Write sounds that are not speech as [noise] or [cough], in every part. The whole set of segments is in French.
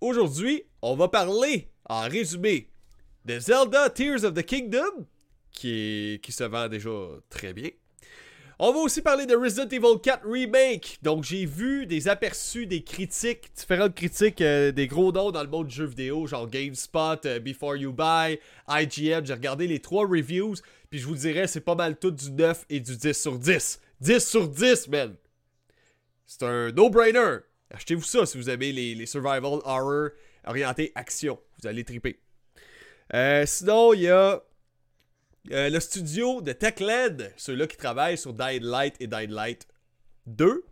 aujourd'hui, on va parler, en résumé, de Zelda Tears of the Kingdom, qui, se vend déjà très bien. On va aussi parler de Resident Evil 4 Remake. Donc, j'ai vu des aperçus, des critiques, différentes critiques euh, des gros noms dans le monde du jeu vidéo, genre GameSpot, euh, Before You Buy, IGN. J'ai regardé les trois reviews, puis je vous dirais, c'est pas mal tout du 9 et du 10 sur 10. 10 sur 10, man! C'est un no-brainer. Achetez-vous ça si vous aimez les, survival horror orientés action. Vous allez triper. Euh, sinon, il y a euh, le studio de TechLed, ceux-là qui travaillent sur Dying Light et Dying Light 2.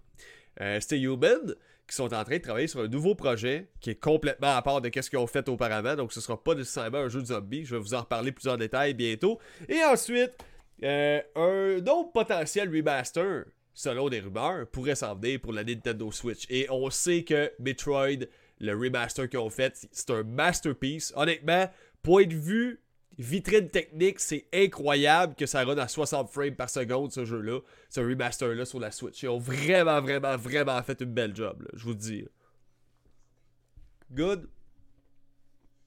Euh, C'était Human qui sont en train de travailler sur un nouveau projet qui est complètement à part de ce qu'ils ont fait auparavant. Donc, ce sera pas nécessairement un jeu de zombie. Je vais vous en reparler plus en détail bientôt. Et ensuite, euh, un autre potentiel remaster, selon des rumeurs, pourrait s'en venir pour la Nintendo Switch. Et on sait que Metroid, le remaster qu'ils ont fait, c'est un masterpiece. Honnêtement, point de vue vitrine technique, c'est incroyable que ça run à 60 frames par seconde ce jeu-là, ce remaster-là sur la Switch. Ils ont vraiment, vraiment, vraiment fait une belle job, je vous le dis. Good.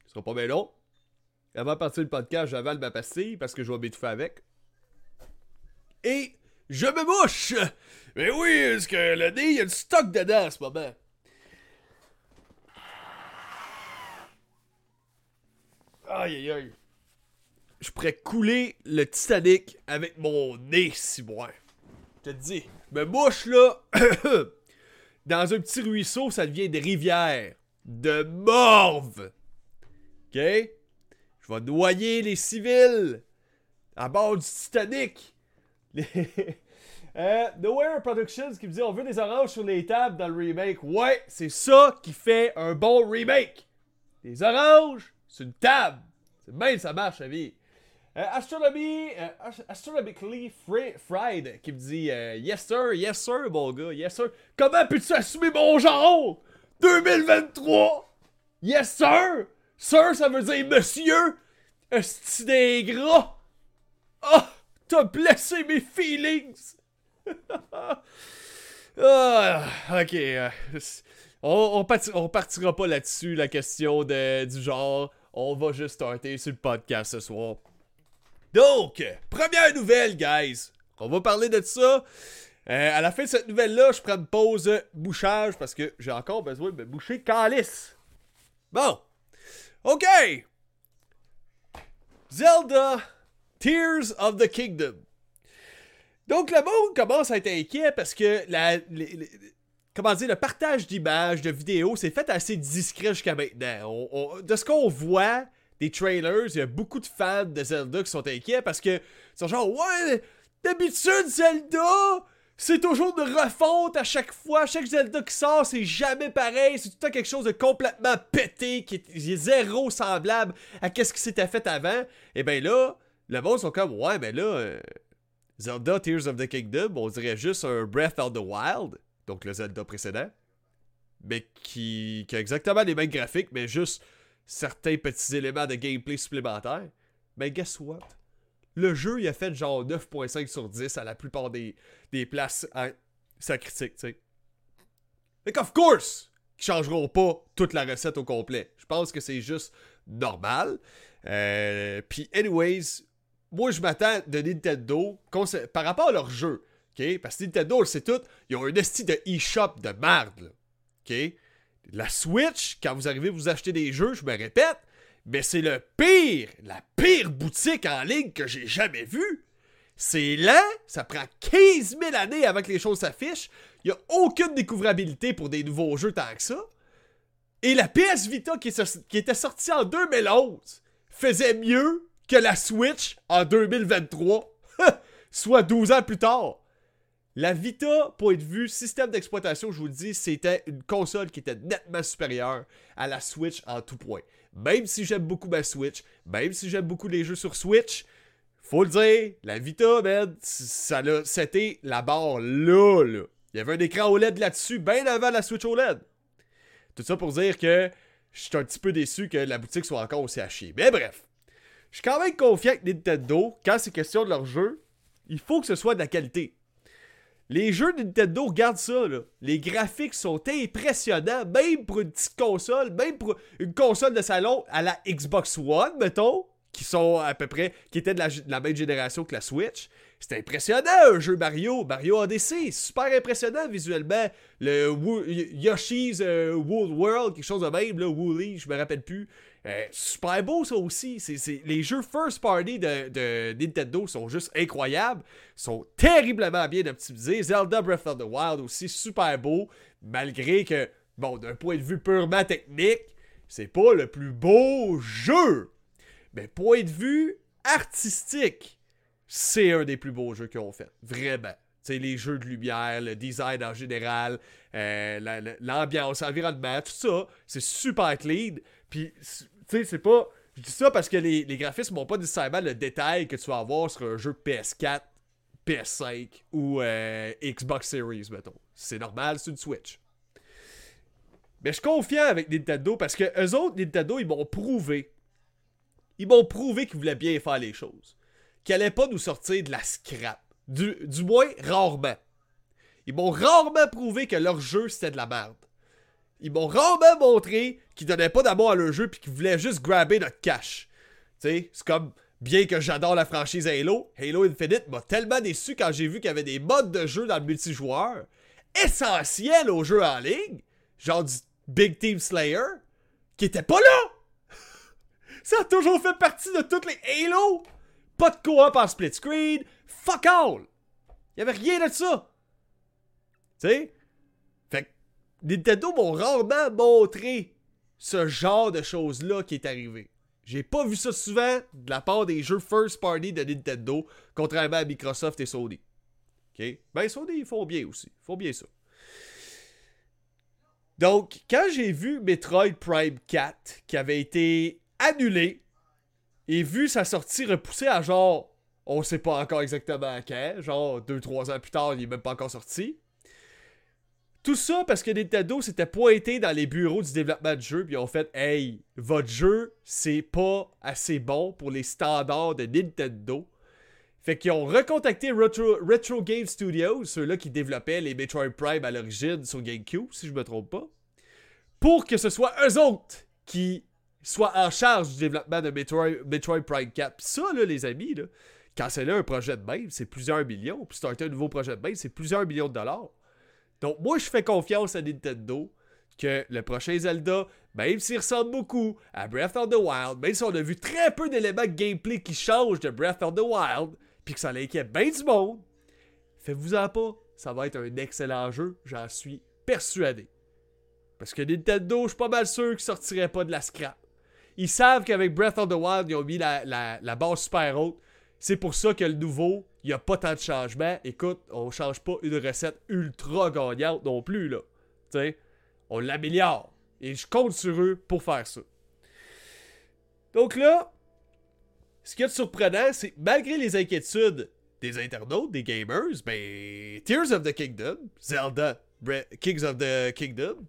Ce sera pas bien long. Avant de partir le podcast, j'avale ma pastille parce que je vais m'étouffer avec. Et je me bouche! Mais oui, parce que le nez, il y a du stock dedans en ce moment? Aïe aïe aïe. Je pourrais couler le Titanic avec mon nez, si moi. Je te dis, me bouche là, [coughs] dans un petit ruisseau, ça devient des rivières. De morve. Ok? Je vais noyer les civils à bord du Titanic. [laughs] euh, Nowhere Productions qui me dit on veut des oranges sur les tables dans le remake. Ouais, c'est ça qui fait un bon remake. Des oranges sur une table. C'est bien ça marche, la vie. Euh, Astronomy, euh, Ast- Astronomically Fri- Fried qui me dit euh, Yes sir, yes sir, mon gars, yes sir. Comment peux-tu assumer mon genre? 2023 Yes sir Sir, ça veut dire monsieur Esti des gras? Ah T'as blessé mes feelings [laughs] Ah, ok. euh, on, on, parti- on partira pas là-dessus, la question de, du genre. On va juste starter sur le podcast ce soir. Donc, première nouvelle, guys. On va parler de ça. Euh, à la fin de cette nouvelle-là, je prends une pause bouchage parce que j'ai encore besoin de me boucher calice. Bon. OK. Zelda Tears of the Kingdom. Donc, le monde commence à être inquiet parce que la, comment dire, le partage d'images, de vidéos, c'est fait assez discret jusqu'à maintenant. De ce qu'on voit des trailers, il y a beaucoup de fans de Zelda qui sont inquiets parce que ils sont genre, ouais, d'habitude, Zelda, c'est toujours une refonte à chaque fois. Chaque Zelda qui sort, c'est jamais pareil. C'est tout le temps quelque chose de complètement pété, qui est, zéro semblable à ce qui s'était fait avant. Et ben là, le monde sont comme, ouais, ben là, euh, Zelda Tears of the Kingdom, on dirait juste un Breath of the Wild, donc le Zelda précédent, mais qui, qui a exactement les mêmes graphiques, mais juste certains petits éléments de gameplay supplémentaires. Mais guess what? Le jeu, il a fait genre 9.5 sur 10 à la plupart des, des places à sa critique, tu sais. Fait qu'of course, qu'ils changeront pas toute la recette au complet. Je pense que c'est juste normal. Euh, Puis, anyways, moi, je m'attends de Nintendo par rapport à leur jeu. Parce que Nintendo, sait tout, ils ont un esti de eShop de merde. La Switch, quand vous arrivez vous acheter des jeux, je me répète, mais c'est le pire, la pire boutique en ligne que j'ai jamais vue. C'est lent, ça prend 15 000 années avant que les choses s'affichent. Il n'y a aucune découvrabilité pour des nouveaux jeux tant que ça. Et la PS Vita qui était sortie en 2011 faisait mieux que la Switch en 2023, [laughs] soit 12 ans plus tard. La Vita, point de vue système d'exploitation, je vous le dis, c'était une console qui était nettement supérieure à la Switch en tout point. Même si j'aime beaucoup ma Switch, même si j'aime beaucoup les jeux sur Switch, faut le dire, la Vita, man, ça c'était la barre là, là. Il y avait un écran OLED là-dessus, bien avant la Switch OLED. Tout ça pour dire que je suis un petit peu déçu que la boutique soit encore aussi chier. Mais bref, je suis quand même confiant que Nintendo, quand c'est question de leur jeu, il faut que ce soit de la qualité. Les jeux de Nintendo, regarde ça, là. Les graphiques sont impressionnants, même pour une petite console, même pour une console de salon à la Xbox One, mettons, qui sont à peu près, qui étaient de la, même génération que la Switch. C'était impressionnant, un jeu Mario, Mario Odyssey, super impressionnant visuellement. Le Yoshi's euh, Wool World, quelque chose de même, là, Woolly, je me rappelle plus. Euh, super beau ça aussi. Les jeux first party de, Nintendo sont juste incroyables. Sont terriblement bien optimisés. Zelda Breath of the Wild aussi super beau. Malgré que, bon, d'un point de vue purement technique, c'est pas le plus beau jeu. Mais point de vue artistique, c'est un des plus beaux jeux qu'ils ont fait. Vraiment. les jeux de lumière, le design en général, euh, l'ambiance, l'environnement, tout ça, c'est super clean. Puis tu sais, c'est pas. Je dis ça parce que les, les graphismes n'ont pas nécessairement le détail que tu vas avoir sur un jeu PS4, PS5 ou euh, Xbox Series, mettons. C'est normal, c'est une Switch. Mais je suis confiant avec Nintendo parce que eux autres, Nintendo, ils m'ont prouvé. Ils m'ont prouvé qu'ils voulaient bien faire les choses. Qu'ils allaient pas nous sortir de la scrap. Du, du moins, rarement. Ils m'ont rarement prouvé que leur jeu, c'était de la merde. Ils m'ont rarement montré qu'ils donnaient pas d'amour à leur jeu puis qu'ils voulaient juste grabber notre cash. Tu sais, c'est comme bien que j'adore la franchise Halo, Halo Infinite m'a tellement déçu quand j'ai vu qu'il y avait des modes de jeu dans le multijoueur essentiels au jeu en ligne, genre du Big Team Slayer, qui était pas là. [laughs] Ça a toujours fait partie de toutes les Halo. Pas de coop en split screen, fuck all. Il avait rien de ça. Tu sais? Nintendo m'ont rarement montré ce genre de choses-là qui est arrivé. J'ai pas vu ça souvent de la part des jeux first party de Nintendo, contrairement à Microsoft et Sony. OK? Ben, Sony, ils font bien aussi. Ils font bien ça. Donc, quand j'ai vu Metroid Prime 4 qui avait été annulé et vu sa sortie repoussée à genre, on sait pas encore exactement quand, genre 2-3 ans plus tard, il est même pas encore sorti. Tout ça parce que Nintendo s'était pointé dans les bureaux du développement de jeu, puis ils ont fait Hey, votre jeu, c'est pas assez bon pour les standards de Nintendo. Fait qu'ils ont recontacté Retro, Game Studios, ceux-là qui développaient les Metroid Prime à l'origine sur GameCube, si je me trompe pas, pour que ce soit eux autres qui soient en charge du développement de Metroid, Prime 4. Pis ça, les amis, là, quand c'est là un projet de même, c'est plusieurs millions. Puis starter un nouveau projet de même, c'est plusieurs millions de dollars. Donc, moi, je fais confiance à Nintendo que le prochain Zelda, même s'il ressemble beaucoup à Breath of the Wild, même si on a vu très peu d'éléments gameplay qui changent de Breath of the Wild, puis que ça l'inquiète bien du monde, faites-vous-en pas, ça va être un excellent jeu, j'en suis persuadé. Parce que Nintendo, je suis pas mal sûr qu'ils sortiraient pas de la scrap. Ils savent qu'avec Breath of the Wild, ils ont mis la, la base super haute. C'est pour ça que le nouveau, il n'y a pas tant de changements. Écoute, on change pas une recette ultra gagnante non plus, là. on l'améliore. Et je compte sur eux pour faire ça. Donc là, ce qui est surprenant, c'est malgré les inquiétudes des internautes, des gamers, ben, Tears of the Kingdom, Zelda, Kings of the Kingdom,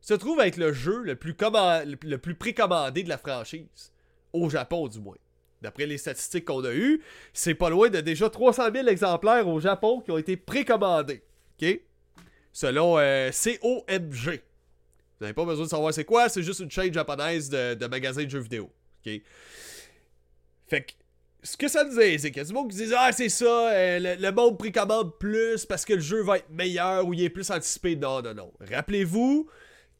se trouve être le jeu le plus précommandé de la franchise. Au Japon, du moins. D'après les statistiques qu'on a eues, c'est pas loin de déjà 300 000 exemplaires au Japon qui ont été précommandés. OK? Selon euh, COMG. Vous n'avez pas besoin de savoir c'est quoi, c'est juste une chaîne japonaise de, magasins de jeux vidéo. OK? Fait que, ce que ça nous dit, c'est qu'il y a du monde qui Ah, c'est ça, euh, le, le, monde précommande plus parce que le jeu va être meilleur ou il est plus anticipé. Non, non, non. Rappelez-vous,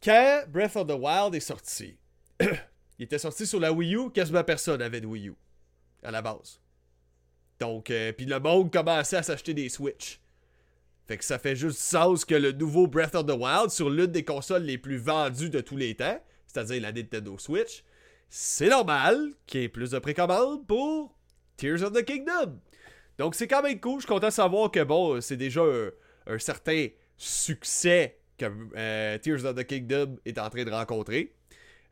quand Breath of the Wild est sorti, [coughs] il était sorti sur la Wii U, quasiment personne avait de Wii U à la base. Donc, euh, puis le monde commençait à s'acheter des Switch. Fait que ça fait juste sens que le nouveau Breath of the Wild sur l'une des consoles les plus vendues de tous les temps, c'est-à-dire la Nintendo Switch, c'est normal qu'il y ait plus de précommandes pour Tears of the Kingdom. Donc c'est quand même cool, je suis content de savoir que bon, c'est déjà un, certain succès que euh, Tears of the Kingdom est en train de rencontrer.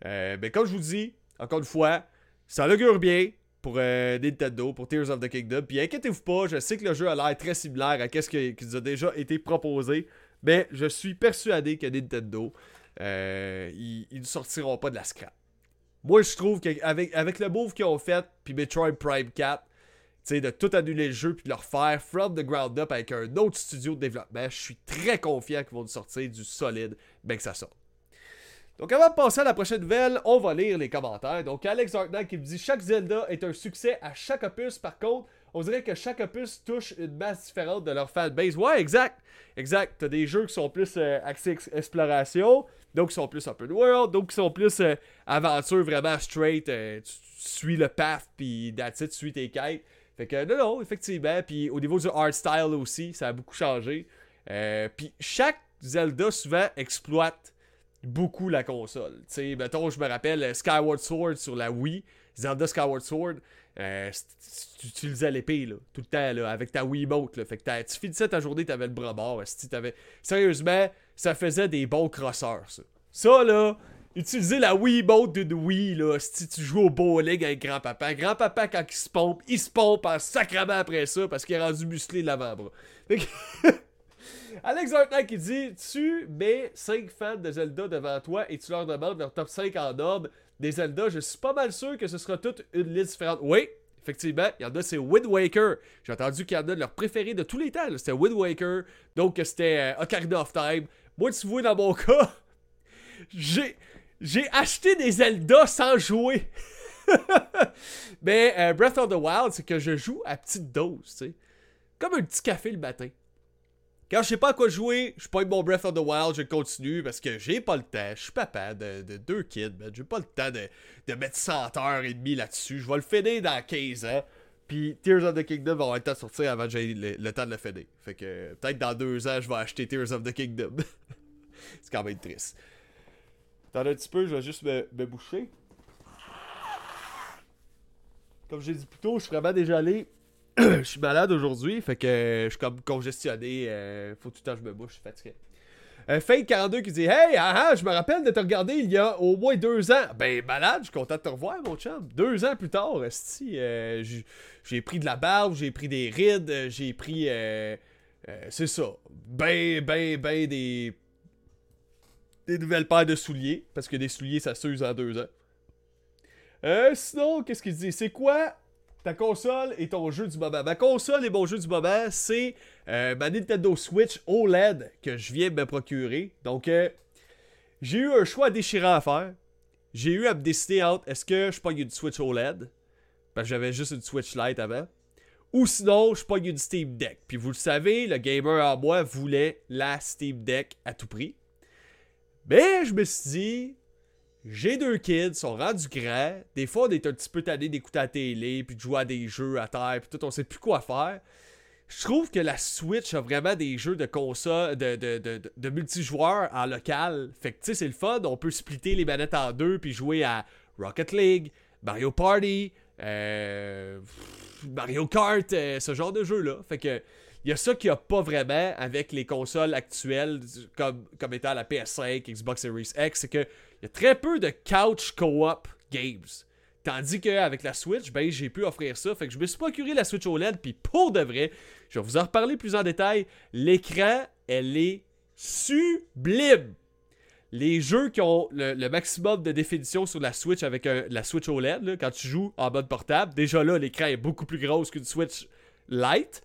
Euh, mais comme je vous dis, encore une fois, ça augure bien pour euh, Nintendo, pour Tears of the Kingdom. Puis inquiétez-vous pas, je sais que le jeu a l'air très similaire à ce qui nous a déjà été proposé, mais je suis persuadé que Nintendo, euh, ils, ne sortiront pas de la scrap. Moi, je trouve qu'avec avec le move qu'ils ont fait, puis Metroid Prime 4, sais, de tout annuler le jeu puis de le refaire from the ground up avec un autre studio de développement. Je suis très confiant qu'ils vont nous sortir du solide, bien que ça sorte. Donc avant de passer à la prochaine nouvelle, on va lire les commentaires. Donc Alex Hartnell qui me dit chaque Zelda est un succès à chaque opus. Par contre, on dirait que chaque opus touche une masse différente de leur fanbase. Ouais, exact. Exact. T'as des jeux qui sont plus euh, exploration, donc qui sont plus open world, donc qui sont plus euh, aventure vraiment straight. Euh, tu, suis le path, puis that's tu suis tes quêtes. Fait que non, non, effectivement. Puis au niveau du art style aussi, ça a beaucoup changé. puis chaque Zelda souvent exploite beaucoup la console. Tu sais, mettons, je me rappelle Skyward Sword sur la Wii, Zelda Skyward Sword, euh, tu utilisais l'épée, là, tout le temps, là, avec ta Wiimote, là. Fait que tu finissais ta journée, t'avais le bras mort, t'avais... Sérieusement, ça faisait des bons crosseurs, ça. Ça, là, utiliser la Wiimote d'une Wii, là, si tu joues au bowling avec grand-papa. Grand-papa, quand il se pompe, il se pompe en sacrament après ça, parce qu'il est rendu musclé l'avant-bras. Fait que... [laughs] Alex Hartnell qui dit Tu mets 5 fans de Zelda devant toi et tu leur demandes leur top 5 en ordre des Zelda. Je suis pas mal sûr que ce sera toute une liste différente. Oui, effectivement, il y en a, c'est Wind Waker. J'ai entendu qu'il y en a de leurs préférés de tous les temps. C'était Wind Waker, donc c'était euh, Ocarina of Time. Moi, tu vois, dans mon [laughs] cas, j'ai, j'ai acheté des Zelda sans jouer. [laughs] Mais euh, Breath of the Wild, c'est que je joue à petite dose, tu sais. Comme un petit café le matin. Quand je sais pas à quoi jouer, je pointe mon Breath of the Wild, je continue parce que j'ai pas le temps. Je suis papa de, deux kids, mais j'ai pas le temps de, mettre 100 heures et demie là-dessus. Je vais le finir dans 15 ans. Puis Tears of the Kingdom va avoir le temps de sortir avant que j'aie le, temps de le finir. Fait que peut-être dans deux ans, je vais acheter Tears of the Kingdom. [laughs] C'est quand même triste. Attends un petit peu, je vais juste me, me boucher. Comme j'ai dit plus tôt, je suis vraiment déjà allé [coughs] je suis malade aujourd'hui, fait que je suis comme congestionné. Euh, faut tout le temps que je me bouche, je suis fatigué. Euh, Fade42 qui dit Hey, ah, ah, je me rappelle de te regarder il y a au moins deux ans. Ben, malade, je suis content de te revoir, mon chum. Deux ans plus tard, euh, j'ai pris de la barbe, j'ai pris des rides, euh, j'ai pris. c'est ça. Ben, ben, ben des. Des nouvelles paires de souliers. Parce que des souliers, ça s'use en deux ans. Sinon, qu'est-ce qu'il dit? C'est quoi ta console et ton jeu du moment. Ma console et mon jeu du moment, c'est euh, ma Nintendo Switch OLED que je viens de me procurer. Donc, euh, j'ai eu un choix déchirant à faire. J'ai eu à me décider entre est-ce que je pogne une Switch OLED, parce que j'avais juste une Switch Lite avant, ou sinon je pogne une Steam Deck. Puis vous le savez, le gamer en moi voulait la Steam Deck à tout prix. Mais je me suis dit, j'ai deux kids, sont rendus grands. Des fois, on est un petit peu tanné d'écouter la télé, puis de jouer à des jeux à terre, puis tout, on sait plus quoi faire. Je trouve que la Switch a vraiment des jeux de console, de, multijoueurs en local. Fait que, tu sais, c'est le fun. On peut splitter les manettes en deux, puis jouer à Rocket League, Mario Party, euh, Mario Kart, euh, ce genre de jeux-là. Fait que, il y a ça qu'il n'y a pas vraiment avec les consoles actuelles, comme, comme étant la PS5, Xbox Series X, c'est que y a très peu de couch co-op games. Tandis qu'avec la Switch, ben, j'ai pu offrir ça. Fait que je me suis procuré la Switch OLED, puis pour de vrai, je vais vous en reparler plus en détail. L'écran, elle est sublime. Les jeux qui ont le, maximum de définition sur la Switch avec la Switch OLED, quand tu joues en mode portable, déjà là, l'écran est beaucoup plus gros qu'une Switch Lite.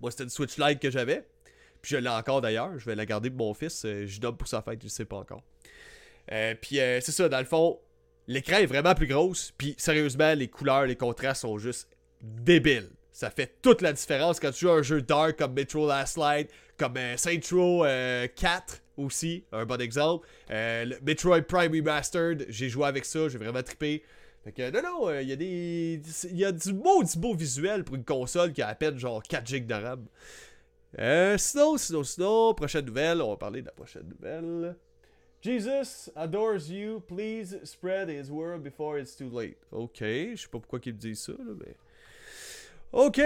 Moi, c'était une Switch Lite que j'avais. Puis je l'ai encore d'ailleurs. Je vais la garder pour mon fils. Euh, je donne pour sa fête, je sais pas encore. Euh, puis euh, c'est ça, dans le fond, l'écran est vraiment plus grosse. Puis sérieusement, les couleurs, les contrastes sont juste débiles. Ça fait toute la différence quand tu joues un jeu dark comme Metro Last Light, comme euh, Saint Row 4 aussi, un bon exemple. Metroid Prime Remastered, j'ai joué avec ça, j'ai vraiment trippé. Fait que non, non, il y a des. Il y a du beau, du beau visuel pour une console qui a à peine genre 4 GB de RAM. sinon, sinon, sinon, prochaine nouvelle, on va parler de la prochaine nouvelle. Jesus adores you. Please spread his word before it's too late. Ok, je sais pas pourquoi il me dit ça, là, mais. Ok.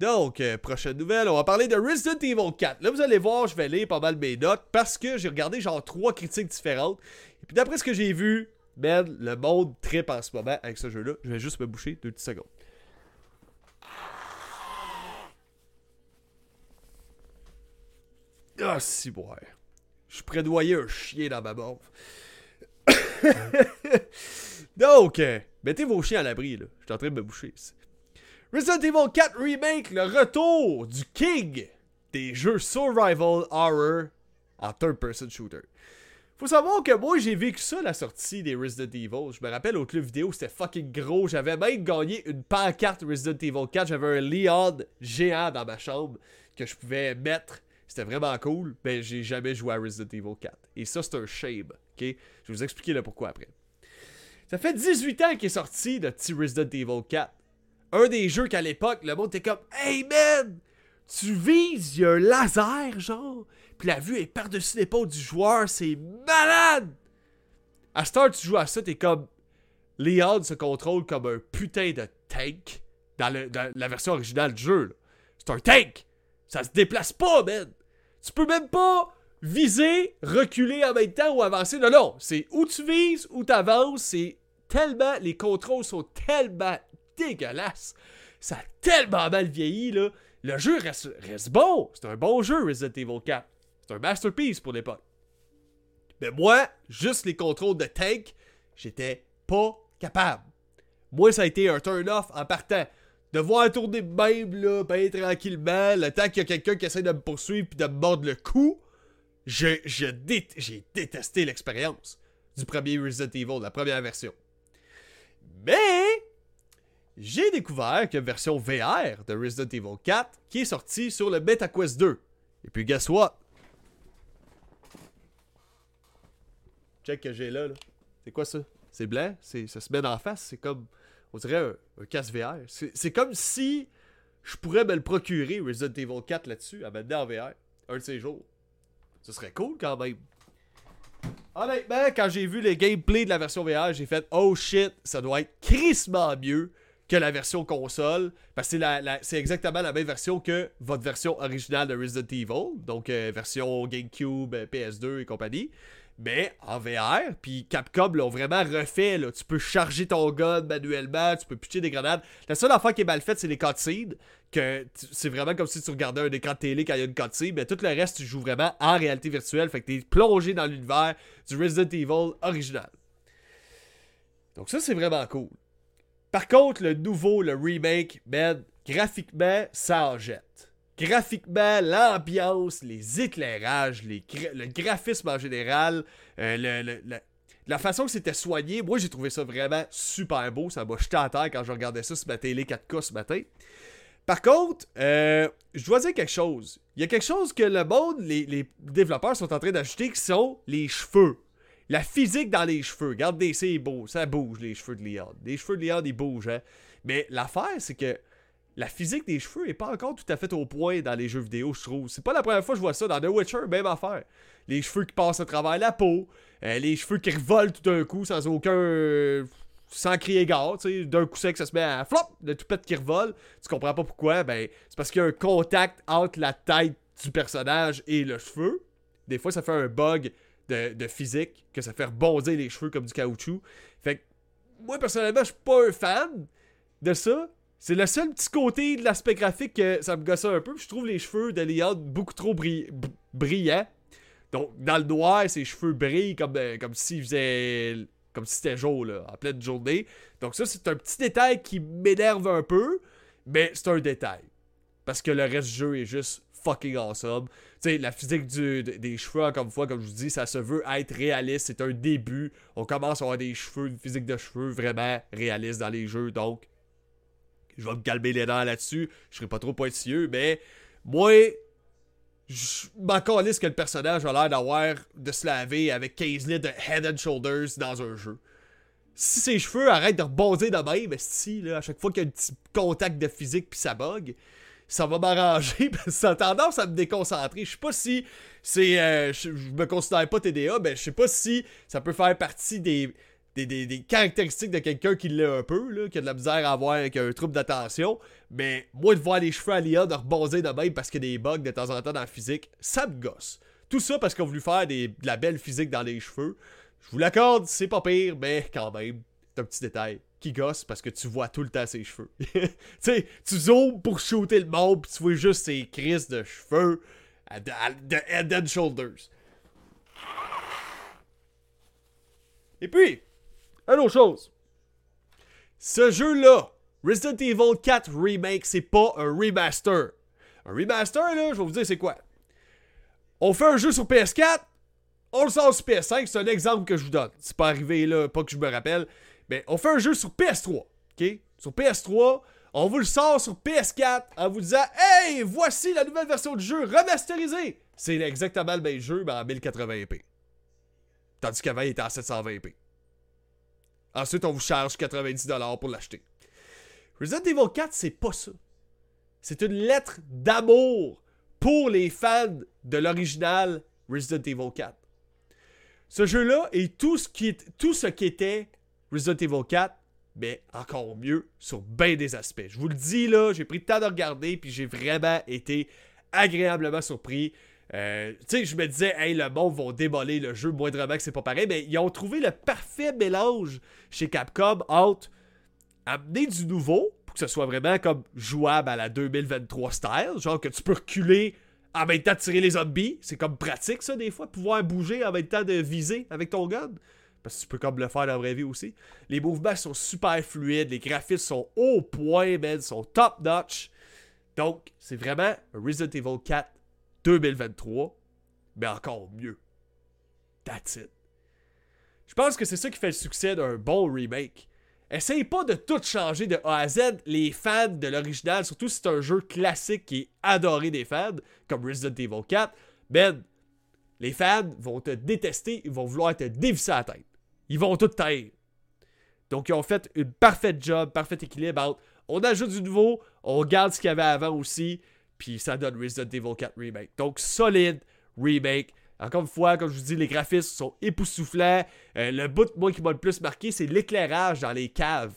Donc, euh, prochaine nouvelle, on va parler de Resident Evil 4. Là, vous allez voir, je vais lire pas mal mes notes parce que j'ai regardé genre trois critiques différentes. Et puis d'après ce que j'ai vu, ben, le monde trip en ce moment avec ce jeu-là. Je vais juste me boucher deux petites secondes. Ah, si, boire. Je prédoyais un chien dans ma morve. [coughs] Donc, euh, mettez vos chiens à l'abri, là. Je suis en train de me boucher ici. Resident Evil 4 Remake, le retour du king des jeux survival horror en third-person shooter. Faut savoir que moi, j'ai vécu ça, la sortie des Resident Evil. Je me rappelle au club vidéo, c'était fucking gros. J'avais même gagné une pancarte Resident Evil 4. J'avais un Leon géant dans ma chambre que je pouvais mettre. C'était vraiment cool, mais j'ai jamais joué à Resident Evil 4. Et ça, c'est un shame, ok? Je vais vous expliquer le pourquoi après. Ça fait 18 ans qu'il est sorti, le petit Resident Evil 4. Un des jeux qu'à l'époque, le monde était comme Hey man! Tu vises, il y a un laser, genre. Puis la vue est par-dessus l'épaule du joueur, c'est malade! À Star, tu joues à ça, t'es comme. Leon se contrôle comme un putain de tank dans, dans la version originale du jeu. C'est un tank! Ça se déplace pas, man! Tu peux même pas viser, reculer en même temps ou avancer. Non, non, c'est où tu vises, où tu avances. C'est tellement. Les contrôles sont tellement dégueulasses. Ça a tellement mal vieilli, là. Le jeu reste, reste bon. C'est un bon jeu, Resident Evil 4. C'est un masterpiece pour l'époque. Mais moi, juste les contrôles de tank, j'étais pas capable. Moi, ça a été un turn-off en partant. De voir tourner même, là, ben tranquillement, le temps qu'il y a quelqu'un qui essaie de me poursuivre puis de me mordre le cou, j'ai détesté l'expérience du premier Resident Evil, la première version. Mais j'ai découvert que version VR de Resident Evil 4 qui est sortie sur le MetaQuest 2. Et puis guess what? Check que j'ai là. C'est quoi ça? C'est blanc? Ça se met en face? C'est comme, on dirait un, casque VR. C'est comme si je pourrais me le procurer, Resident Evil 4 là-dessus, à mettre en VR, un de ces jours. Ce serait cool quand même. Honnêtement, quand j'ai vu les gameplays de la version VR, j'ai fait Oh shit, ça doit être crissement mieux que la version console. Parce que c'est exactement la même version que votre version originale de Resident Evil. Donc euh, version GameCube, euh, PS2 et compagnie mais en VR. Puis Capcom l'ont vraiment refait. Là. Tu peux charger ton gun manuellement, tu peux pitcher des grenades. La seule affaire qui est mal faite, c'est les cutscenes. C'est vraiment comme si tu regardais un écran de télé quand il y a une cutscene. Mais tout le reste, tu joues vraiment en réalité virtuelle. Fait que t'es plongé dans l'univers du Resident Evil original. Donc ça, c'est vraiment cool. Par contre, le nouveau, le remake, man, graphiquement, ça en jette graphiquement, l'ambiance, les éclairages, le graphisme en général, euh, la façon que c'était soigné, moi j'ai trouvé ça vraiment super beau. Ça m'a jeté à terre quand je regardais ça sur ma télé 4K ce matin. Par contre, euh, je dois dire quelque chose. Il y a quelque chose que le monde, les, développeurs sont en train d'ajouter qui sont les cheveux. La physique dans les cheveux. Regardez, c'est beau. Ça bouge, les cheveux de Leon. Les cheveux de Leon, ils bougent. Hein? Mais l'affaire, c'est que la physique des cheveux est pas encore tout à fait au point dans les jeux vidéo, je trouve. C'est pas la première fois que je vois ça. Dans The Witcher, même affaire. Les cheveux qui passent à travers la peau, euh, les cheveux qui revolent tout d'un coup sans aucun. sans crier gare, tu sais. D'un coup sec, ça se met à flop, le tout qui revole. Tu comprends pas pourquoi? Ben, c'est parce qu'il y a un contact entre la tête du personnage et le cheveu. Des fois, ça fait un bug de, de physique, que ça fait rebondir les cheveux comme du caoutchouc. Fait que, moi, personnellement, je suis pas un fan de ça. C'est le seul petit côté de l'aspect graphique que ça me gosse un peu. Je trouve les cheveux de beaucoup trop brillants. Donc, dans le noir, ses cheveux brillent comme, euh, comme s'il. Comme si c'était jour, là, en pleine journée. Donc, ça, c'est un petit détail qui m'énerve un peu. Mais c'est un détail. Parce que le reste du jeu est juste fucking awesome. Tu sais, la physique des cheveux, encore une fois, comme je vous dis, ça se veut être réaliste. C'est un début. On commence à avoir des cheveux, une physique de cheveux vraiment réaliste dans les jeux. Donc, je vais me calmer les dents là-dessus. Je serai pas trop pointilleux, mais moi, je m'en que le personnage a l'air d'avoir de se laver avec 15 litres de Head and Shoulders dans un jeu. Si ses cheveux arrêtent de rebondir de même, si, à chaque fois qu'il y a un petit contact de physique puis ça bug, ça va m'arranger [laughs] parce que ça a tendance à me déconcentrer. Je sais pas si. Euh, je, me considère pas TDA, ben je sais pas si ça peut faire partie des des, caractéristiques de quelqu'un qui l'a un peu, là, qui a de la misère à avoir avec un trouble d'attention. Mais moi, de voir les cheveux à l'IA de rebondir de même parce qu'il y a des bugs de temps en temps dans la physique, ça me gosse. Tout ça parce qu'on a voulu faire de la belle physique dans les cheveux. Je vous l'accorde, c'est pas pire, mais quand même, c'est un petit détail qui gosse parce que tu vois tout le temps ses cheveux. [laughs] tu sais, tu zoomes pour shooter le monde, puis tu vois juste ses crises de cheveux de head and shoulders. Et puis, une autre chose. Ce jeu-là, Resident Evil 4 Remake, c'est pas un remaster. Un remaster, là, je vais vous dire c'est quoi. On fait un jeu sur PS4, on le sort sur PS5, c'est un exemple que je vous donne. C'est pas arrivé là, pas que je me rappelle. Mais on fait un jeu sur PS3, ok? Sur PS3, on vous le sort sur PS4 en vous disant Hey, voici la nouvelle version du jeu remasterisée. C'est exactement le même jeu, mais en 1080p. Tandis qu'avant, il était en 720p. Ensuite, on vous charge 90$ pour l'acheter. Resident Evil 4, c'est pas ça. C'est une lettre d'amour pour les fans de l'original Resident Evil 4. Ce jeu-là est tout ce qui, tout ce qui était Resident Evil 4, mais encore mieux sur bien des aspects. Je vous le dis là, j'ai pris le temps de regarder, puis j'ai vraiment été agréablement surpris. Euh, tu sais, je me disais, hey, le monde va démolir le jeu, moindrement que c'est pas pareil, mais ils ont trouvé le parfait mélange chez Capcom entre amener du nouveau, pour que ce soit vraiment comme jouable à la 2023 style, genre que tu peux reculer en même temps de tirer les zombies. C'est comme pratique ça des fois, pouvoir bouger en même temps de viser avec ton gun. Parce que tu peux comme le faire dans la vraie vie aussi. Les mouvements sont super fluides, les graphismes sont au point, man, sont top notch. Donc, c'est vraiment Resident Evil 4 2023, mais encore mieux. That's it. Je pense que c'est ça qui fait le succès d'un bon remake. Essaye pas de tout changer de A à Z. Les fans de l'original, surtout si c'est un jeu classique qui est adoré des fans, comme Resident Evil 4, ben, les fans vont te détester, ils vont vouloir te dévisser la tête. Ils vont tout taire. Donc, ils ont fait une parfaite job, parfait équilibre entre on ajoute du nouveau, on garde ce qu'il y avait avant aussi, puis ça donne Resident Evil 4 Remake. Donc, solide remake. Encore une fois, comme je vous dis, les graphismes sont époustouflants. Euh, le bout, moi, qui m'a le plus marqué, c'est l'éclairage dans les caves.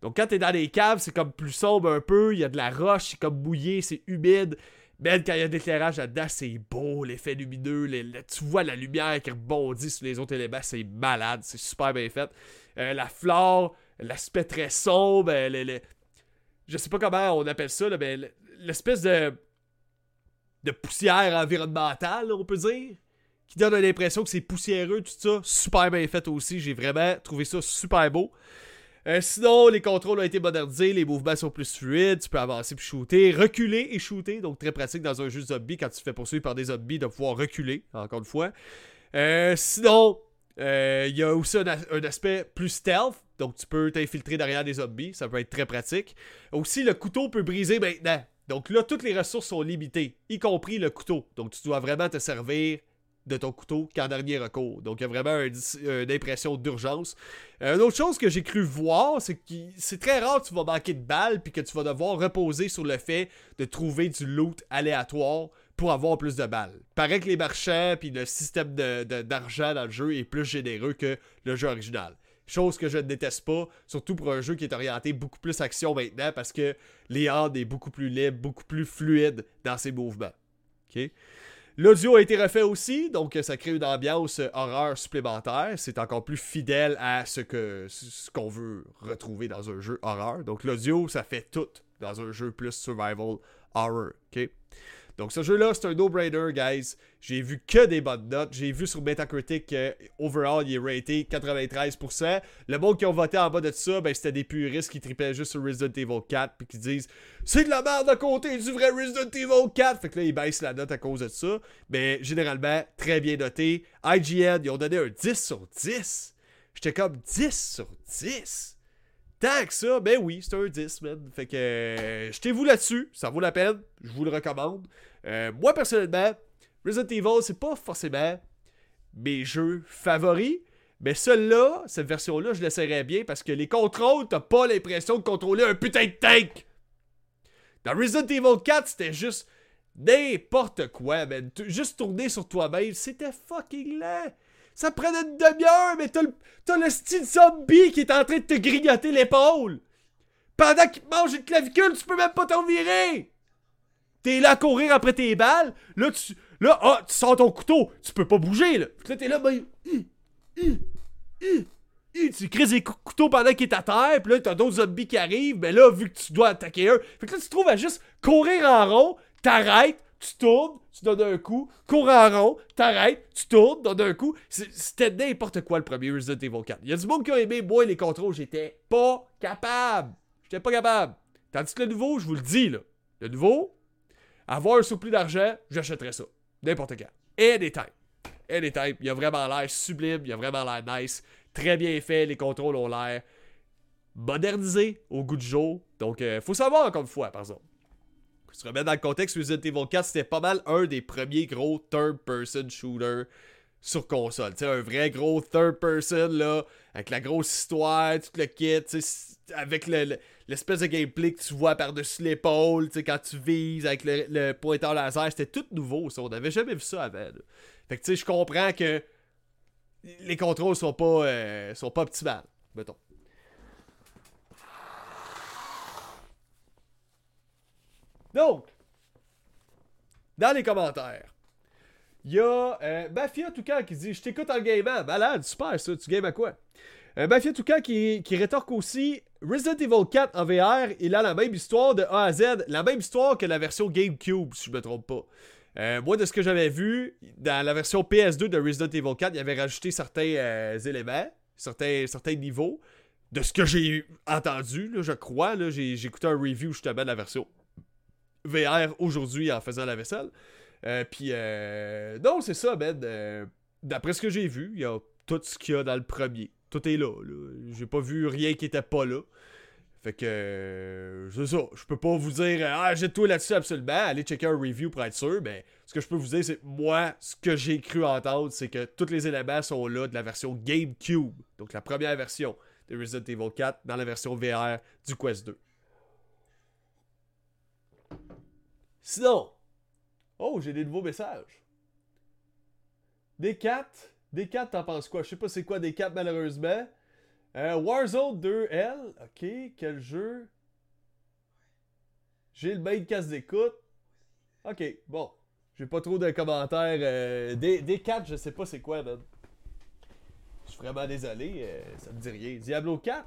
Donc, quand t'es dans les caves, c'est comme plus sombre un peu. Il y a de la roche, c'est comme mouillé, c'est humide. Mais quand il y a de l'éclairage là-dedans, c'est beau, l'effet lumineux. tu vois la lumière qui rebondit sur les autres éléments, c'est malade, c'est super bien fait. Euh, la flore, l'aspect très sombre, euh, je sais pas comment on appelle ça, mais l'espèce de, de poussière environnementale, on peut dire, qui donne l'impression que c'est poussiéreux, tout ça. Super bien fait aussi. J'ai vraiment trouvé ça super beau. Euh, sinon, les contrôles ont été modernisés, les mouvements sont plus fluides, tu peux avancer puis shooter, reculer et shooter, donc très pratique dans un jeu de zombie quand tu te fais poursuivre par des zombies de pouvoir reculer, encore une fois. Euh, sinon, euh, il y a aussi un, un, aspect plus stealth, donc tu peux t'infiltrer derrière des zombies, ça peut être très pratique. Aussi, le couteau peut briser maintenant. Donc là, toutes les ressources sont limitées, y compris le couteau. Donc tu dois vraiment te servir de ton couteau qu'en dernier recours. Donc il y a vraiment une, impression d'urgence. Euh, une autre chose que j'ai cru voir, c'est que c'est très rare que tu vas manquer de balles puis que tu vas devoir reposer sur le fait de trouver du loot aléatoire pour avoir plus de balles. Paraît que les marchands puis le système d'argent dans le jeu est plus généreux que le jeu original. Chose que je ne déteste pas, surtout pour un jeu qui est orienté beaucoup plus action maintenant parce que Léon est beaucoup plus libre, beaucoup plus fluide dans ses mouvements. L'audio a été refait aussi, donc ça crée une ambiance horreur supplémentaire. C'est encore plus fidèle à ce que qu'on veut retrouver dans un jeu horreur. Donc l'audio, ça fait tout dans un jeu plus survival horror. Donc ce jeu-là, c'est un no-brainer, guys. J'ai vu que des bonnes notes. J'ai vu sur Metacritic que overall, il est raté 93%. Le monde qui ont voté en bas de ça, ben, c'était des puristes qui tripaient juste sur Resident Evil 4 puis qui disent c'est de la merde à côté du vrai Resident Evil 4. Fait que là, ils baissent la note à cause de ça. Mais généralement, très bien noté. IGN, ils ont donné un 10 sur 10. J'étais comme 10 sur 10. Tant que ça, ben oui, c'est un 10, man. Fait que euh, jetez-vous là-dessus, ça vaut la peine, je vous le recommande. Euh, moi, personnellement, Resident Evil, c'est pas forcément mes jeux favoris, mais celui-là, cette version-là, je l'essaierais bien parce que les contrôles, t'as pas l'impression de contrôler un putain de tank. Dans Resident Evil 4, c'était juste n'importe quoi, man. Juste tourner sur toi-même, c'était fucking lent. Ça prenait une demi-heure, mais t'as le, t'as le style zombie qui est en train de te grignoter l'épaule. Pendant qu'il mange une clavicule, tu peux même pas t'en virer. T'es là à courir après tes balles. Là, tu, là, oh, tu sors ton couteau. Tu peux pas bouger, là. T'es là, ben. tu crises des couteaux pendant qu'il est à terre, puis là, t'as d'autres zombies qui arrivent, mais là, vu que tu dois attaquer un, fait que là, tu te trouves à juste courir en rond, t'arrêtes, tu tournes, tu donnes un coup, cours en rond, t'arrêtes, tu tournes, donnes un coup. C'était n'importe quoi le premier Resident Evil 4. Il y a du monde qui a aimé, moi, les contrôles, j'étais pas capable. J'étais pas capable. Tandis que le nouveau, je vous le dis, là, le nouveau, avoir un surplus d'argent, j'achèterais ça. N'importe quand. Anytime. Anytime. Il a vraiment l'air sublime, il a vraiment l'air nice. Très bien fait, les contrôles ont l'air modernisés au goût du jour. Donc, euh, faut savoir encore une fois, par exemple. Se remettre dans le contexte, Resident Evil 4, c'était pas mal un des premiers gros third-person shooters sur console. un vrai gros third-person, là, avec la grosse histoire, tout le kit, avec l'espèce de gameplay que tu vois par-dessus l'épaule, quand tu vises avec le, pointeur laser, c'était tout nouveau, ça. On n'avait jamais vu ça avant. Fait que, tu sais, je comprends que les contrôles sont pas, euh, sont pas optimales, mettons. Donc, dans les commentaires, il y a euh, Mafia Toucan qui dit Je t'écoute en gaming. Malade, super ça. Tu games à quoi euh, Mafia Toucan qui, qui rétorque aussi Resident Evil 4 en VR. Il a la même histoire de A à Z. La même histoire que la version GameCube, si je me trompe pas. Euh, moi, de ce que j'avais vu, dans la version PS2 de Resident Evil 4, il avait rajouté certains euh, éléments, certains, certains niveaux. De ce que j'ai entendu, je crois, j'ai écouté un review justement de la version VR aujourd'hui en faisant la vaisselle. Euh, puis, euh, non, c'est ça, Ben. Euh, d'après ce que j'ai vu, il y a tout ce qu'il y a dans le premier. Tout est là. J'ai pas vu rien qui était pas là. Fait que, c'est ça. Je peux pas vous dire, ah, j'ai tout là-dessus absolument. Allez checker un review pour être sûr. Mais ce que je peux vous dire, c'est moi, ce que j'ai cru entendre, c'est que tous les éléments sont là de la version GameCube. Donc, la première version de Resident Evil 4 dans la version VR du Quest 2. Sinon, oh, j'ai des nouveaux messages. Des 4. Des 4, t'en penses quoi? Je sais pas c'est quoi des 4 malheureusement. Euh, Warzone 2L. Ok, quel jeu? J'ai le bain de casse d'écoute. Ok, bon. J'ai pas trop de commentaires. Euh, des, des 4, je sais pas c'est quoi, man. Je suis vraiment désolé. Euh, ça me dit rien. Diablo 4?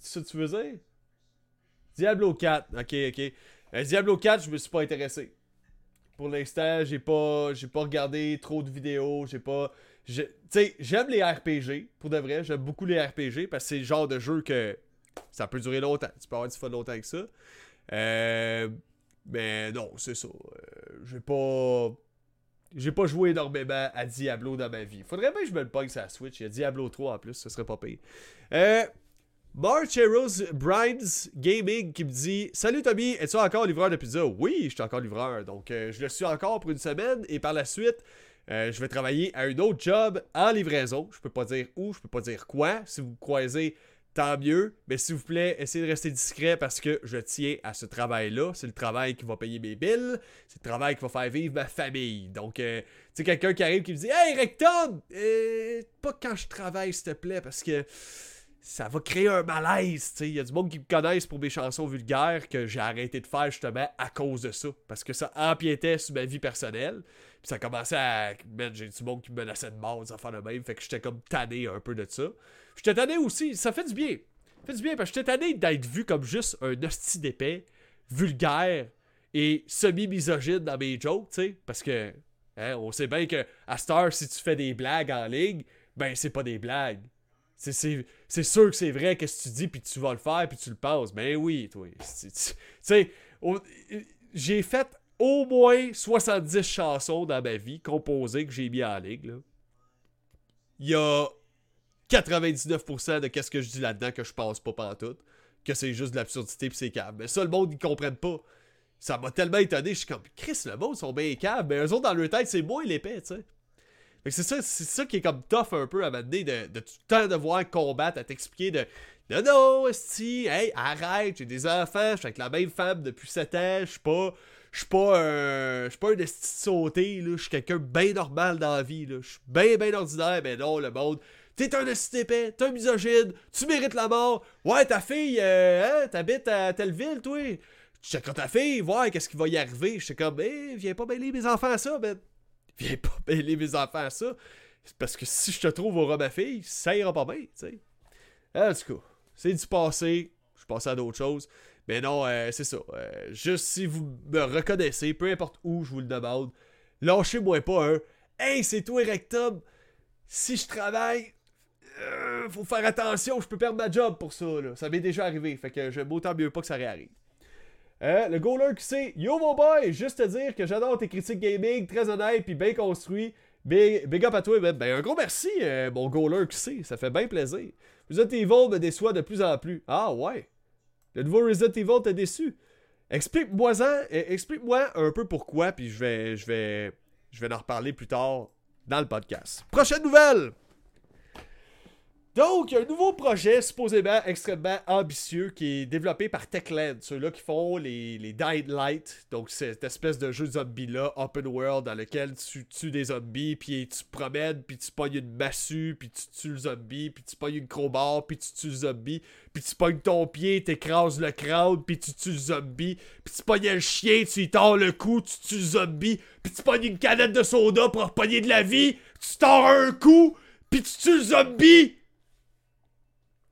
C'est ça que tu veux dire? Diablo 4. Ok, ok. Euh, Diablo 4, je me suis pas intéressé. Pour l'instant, j'ai pas j'ai pas regardé trop de vidéos, j'ai pas tu sais, j'aime les RPG pour de vrai, j'aime beaucoup les RPG parce que c'est le genre de jeu que ça peut durer longtemps, tu peux avoir du fun longtemps avec ça. Euh, mais non, c'est ça. Euh, j'ai pas j'ai pas joué énormément à Diablo dans ma vie. Faudrait bien que je me le pogne sur la Switch. Il y a Diablo 3 en plus, ce serait pas pire. Euh, Marcheros Brides Gaming qui me dit Salut Tommy, es-tu encore livreur de pizza Oui, je suis encore livreur. Donc, euh, je le suis encore pour une semaine et par la suite, euh, je vais travailler à un autre job en livraison. Je peux pas dire où, je peux pas dire quoi. Si vous croisez, tant mieux. Mais s'il vous plaît, essayez de rester discret parce que je tiens à ce travail-là. C'est le travail qui va payer mes billes. C'est le travail qui va faire vivre ma famille. Donc, euh, tu sais, quelqu'un qui arrive qui me dit Hey Rectum, pas quand je travaille, s'il te plaît, parce que ça va créer un malaise. Il y a du monde qui me connaissent pour mes chansons vulgaires que j'ai arrêté de faire justement à cause de ça. Parce que ça empiétait sur ma vie personnelle. Puis ça commençait à. j'ai du monde qui me menaçait de mort, des affaires de même. Fait que j'étais comme tanné un peu de ça. J'étais tanné aussi. Ça fait du bien. Ça fait du bien parce que j'étais tanné d'être vu comme juste un hostie d'épais, vulgaire et semi-misogyne dans mes jokes, tu sais. Parce que. Hein, on sait bien que à Star, si tu fais des blagues en ligne, ben c'est pas des blagues c'est sûr que c'est vrai que tu dis, puis tu vas le faire, puis tu le penses. Ben oui, toi. Tu sais, j'ai fait au moins 70 chansons dans ma vie composées que j'ai mis en ligne. Il y a 99% de qu'est-ce que je dis là-dedans que je pense pas pantoute. Que c'est juste de l'absurdité pis c'est calme. Mais ça, le monde, ils comprennent pas. Ça m'a tellement étonné. Je suis comme, Chris, le monde, ils sont bien calmes. Mais eux autres, dans leur tête, c'est moi l'épée, tu sais c'est ça, c'est ça qui est comme tough un peu à m'amener de, de tout le temps devoir combattre, à t'expliquer de non, non, esti, hey, arrête, j'ai des enfants, je suis avec la même femme depuis 7 ans, je suis pas. Je suis pas un. Je suis pas un esti sauté, là. Je suis quelqu'un bien normal dans la vie, là. Je suis bien, bien ordinaire, mais non, le monde. T'es un esti épais, t'es un misogyne, tu mérites la mort. Ouais, ta fille, euh, hein, t'habites à telle ville, toi. Tu checkes ta fille, voir qu'est-ce qui va y arriver. Je suis comme, eh, viens pas mêler mes enfants à ça, ben viens pas mêler mes enfants à ça. Parce que si je te trouve au robe à fille, ça ira pas bien, tu sais. En tout cas, c'est du passé. Je passe à d'autres choses. Mais non, euh, c'est ça. Euh, juste si vous me reconnaissez, peu importe où je vous le demande, lâchez-moi pas un Hey, c'est toi, Rectum. Si je travaille. Euh, faut faire attention, je peux perdre ma job pour ça. Là. Ça m'est déjà arrivé, fait que j'aime autant mieux pas que ça réarrive. Euh, le goaler qui sait Yo mon boy, juste te dire que j'adore tes critiques gaming, très honnête puis bien construit. Big, big, up à toi, ben, ben un gros merci, euh, mon goaler qui sait, ça fait bien plaisir. Resident Evil me déçoit de plus en plus. Ah ouais. Le nouveau Resident Evil t'a déçu. Explique-moi explique-moi un peu pourquoi, puis je vais, je vais, je vais en reparler plus tard dans le podcast. Prochaine nouvelle! Donc, il y a un nouveau projet supposément extrêmement ambitieux qui est développé par Techland, ceux-là qui font les, les Light, donc cette espèce de jeu zombie-là, open world, dans lequel tu tues des zombies, puis tu promènes, puis tu pognes une massue, puis tu tues le zombie, puis tu pognes une crowbar, puis tu tues le zombie, puis tu pognes ton pied, t'écrases le crowd, puis tu tues le zombie, puis tu pognes le chien, tu y tords le cou, tu tues le zombie, puis tu pognes une canette de soda pour pogner de la vie, tu tords un coup, puis tu tues le zombie!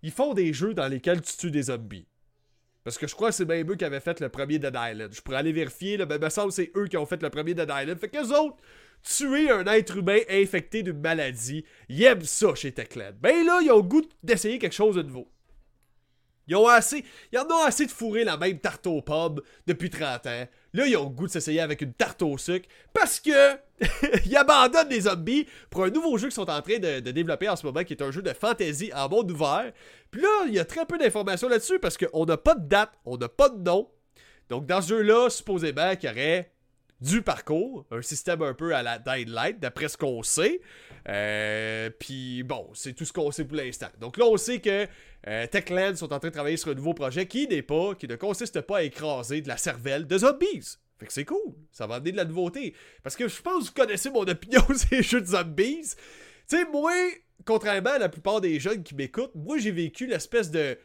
Ils font des jeux dans lesquels tu tues des zombies. Parce que je crois que c'est bien eux qui avaient fait le premier Dead Island. Je pourrais aller vérifier, là, mais me semble c'est eux qui ont fait le premier Dead Island. Fait qu'eux autres, tuer un être humain infecté d'une maladie, ils aiment ça chez Techland. Ben là, ils ont le goût d'essayer quelque chose de nouveau. Ils ont assez, ils en ont assez de fourrer la même tarte aux pommes depuis 30 ans. Là, ils ont le goût de s'essayer avec une tarte au sucre parce que [laughs] ils abandonnent les zombies pour un nouveau jeu qu'ils sont en train de, développer en ce moment, qui est un jeu de fantasy en monde ouvert. Puis là, il y a très peu d'informations là-dessus parce qu'on n'a pas de date, on n'a pas de nom. Donc dans ce jeu-là, supposément qu'il y aurait du parcours, un système un peu à la Dying Light, d'après ce qu'on sait. Euh, puis bon, c'est tout ce qu'on sait pour l'instant. Donc là, on sait que euh, Techland sont en train de travailler sur un nouveau projet qui n'est pas, qui ne consiste pas à écraser de la cervelle de zombies. Fait que c'est cool, ça va amener de la nouveauté. Parce que je pense que vous connaissez mon [laughs] opinion sur les jeux de zombies. Tu sais, moi, contrairement à la plupart des jeunes qui m'écoutent, moi j'ai vécu l'espèce de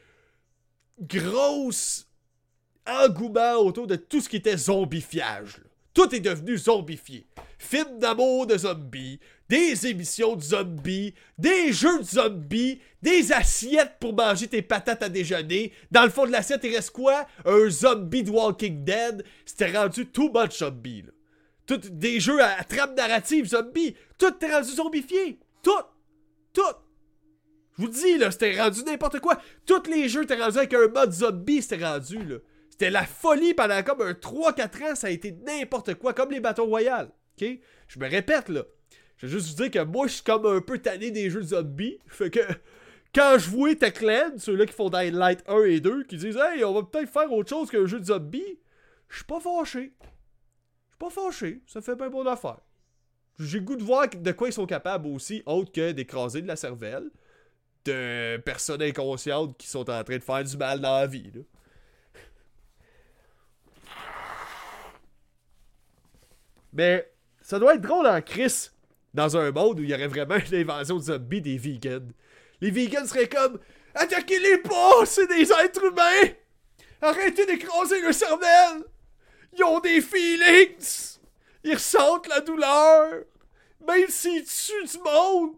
grosse engouement autour de tout ce qui était zombifiage. Tout est devenu zombifié. Film d'amour de zombies, des émissions de zombies, des jeux de zombies, des assiettes pour manger tes patates à déjeuner. Dans le fond de l'assiette, il reste quoi? Un zombie de Walking Dead. C'était rendu too much zombie, là. Des jeux à, trame narrative zombie. Tout est rendu zombifié. Tout. Tout. Je vous dis, là, c'était rendu n'importe quoi. Tous les jeux étaient rendus avec un mode zombie, c'était rendu, là. C'était la folie pendant comme un 3-4 ans, ça a été n'importe quoi, comme les bateaux royales. OK? Je me répète, là. Je veux juste vous dire que moi, je suis comme un peu tanné des jeux de zombies. Fait que quand je vois Techland, ceux-là qui font Dying Light 1 et 2, qui disent Hey, on va peut-être faire autre chose qu'un jeu de zombies, je suis pas fâché. Je suis pas fâché. Ça fait bien bonne affaire. J'ai goût de voir de quoi ils sont capables aussi, autre que d'écraser de la cervelle de personnes inconscientes qui sont en train de faire du mal dans la vie. Là. Mais ça doit être drôle en Chris dans un monde où il y aurait vraiment une invasion de zombies des vegans. Les vegans seraient comme Attaquez-les pas, c'est des êtres humains! Arrêtez d'écraser le cervelle! Ils ont des feelings! Ils ressentent la douleur! Même s'ils tuent du monde!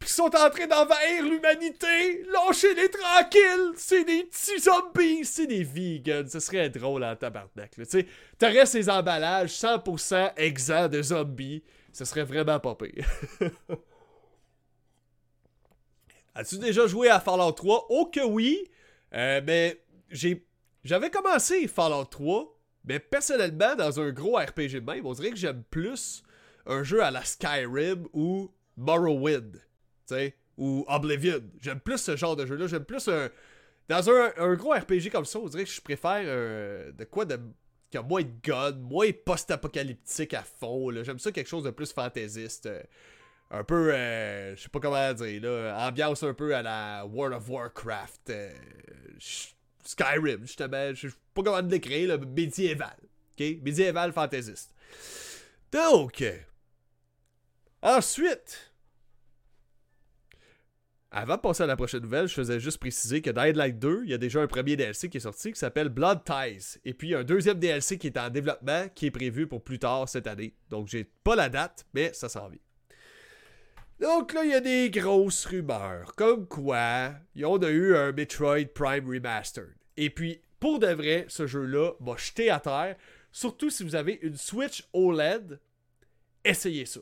Pis sont en train d'envahir l'humanité! Lâchez-les tranquilles! C'est des petits zombies! C'est des vegans! Ce serait drôle en tabarnak, Tu sais, t'aurais ces emballages 100% exempts de zombies ce serait vraiment pas pire. [laughs] As-tu déjà joué à Fallout 3? Oh que oui! Euh, mais j'ai, j'avais commencé Fallout 3, mais personnellement, dans un gros RPG de même, on dirait que j'aime plus un jeu à la Skyrim ou Morrowind, ou Oblivion. J'aime plus ce genre de jeu-là. J'aime plus un. Dans un, gros RPG comme ça, on dirait que je préfère euh, de quoi de qui a moins de guns, moins post-apocalyptique à fond. J'aime ça quelque chose de plus fantaisiste. Euh, un peu, euh, je sais pas comment dire, là, ambiance un peu à la World of Warcraft. Euh, Skyrim, justement. Je sais pas comment le décrire, médiéval. OK? Médiéval fantaisiste. Donc, ensuite, avant de passer à la prochaine nouvelle, je faisais juste préciser que dans Light 2, il y a déjà un premier DLC qui est sorti qui s'appelle Blood Ties. Et puis un deuxième DLC qui est en développement qui est prévu pour plus tard cette année. Donc j'ai pas la date, mais ça s'en vient. Donc là, il y a des grosses rumeurs. Comme quoi, on a eu un Metroid Prime Remastered. Et puis, pour de vrai, ce jeu-là m'a jeté à terre. Surtout si vous avez une Switch OLED, essayez ça.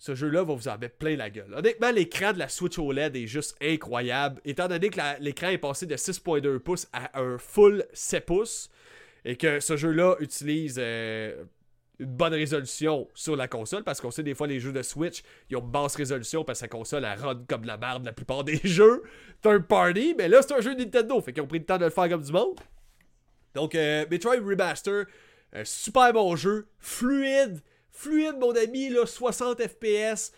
Ce jeu-là va vous en mettre plein la gueule. Honnêtement, l'écran de la Switch OLED est juste incroyable. Étant donné que l'écran est passé de 6.2 pouces à un full 7 pouces, et que ce jeu-là utilise euh, une bonne résolution sur la console, parce qu'on sait des fois les jeux de Switch, ils ont basse résolution parce que la console elle run comme la merde la plupart des [laughs] jeux third party, mais là c'est un jeu Nintendo, fait qu'ils ont pris le temps de le faire comme du monde. Donc euh, Metroid Remaster, un super bon jeu, fluide, fluide mon ami, là, 60 FPS,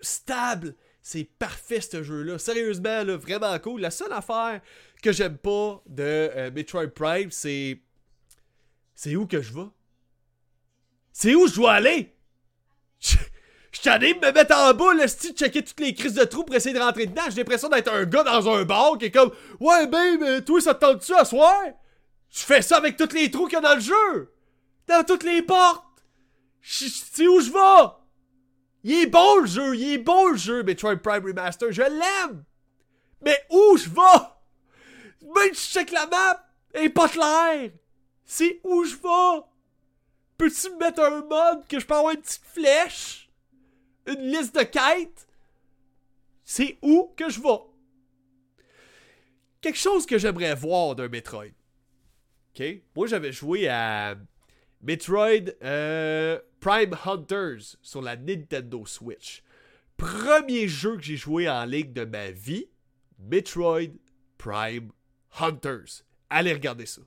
stable. C'est parfait ce jeu-là. Sérieusement, là, vraiment cool. La seule affaire que j'aime pas de euh, Metroid Prime, c'est. C'est où que je vais? C'est où je dois aller? Je, suis allé me mettre en bas, le style, checker toutes les crises de trous pour essayer de rentrer dedans. J'ai l'impression d'être un gars dans un bar qui est comme Ouais, mais toi, ça te tente-tu à soir? Je fais ça avec tous les trous qu'il y a dans le jeu! Dans toutes les portes! C'est où je vais? Il est bon le jeu, il est bon le jeu, Metroid Prime Remaster, je l'aime! Mais où je vais? Même si je check la map, elle est pas claire! C'est où je vais? Peux-tu me mettre un mode que je peux avoir une petite flèche? Une liste de quêtes? C'est où que je vais? Quelque chose que j'aimerais voir d'un Metroid. Ok? Moi, j'avais joué à Metroid euh, Prime Hunters sur la Nintendo Switch. Premier jeu que j'ai joué en ligne de ma vie, Metroid Prime Hunters. Allez regarder ça.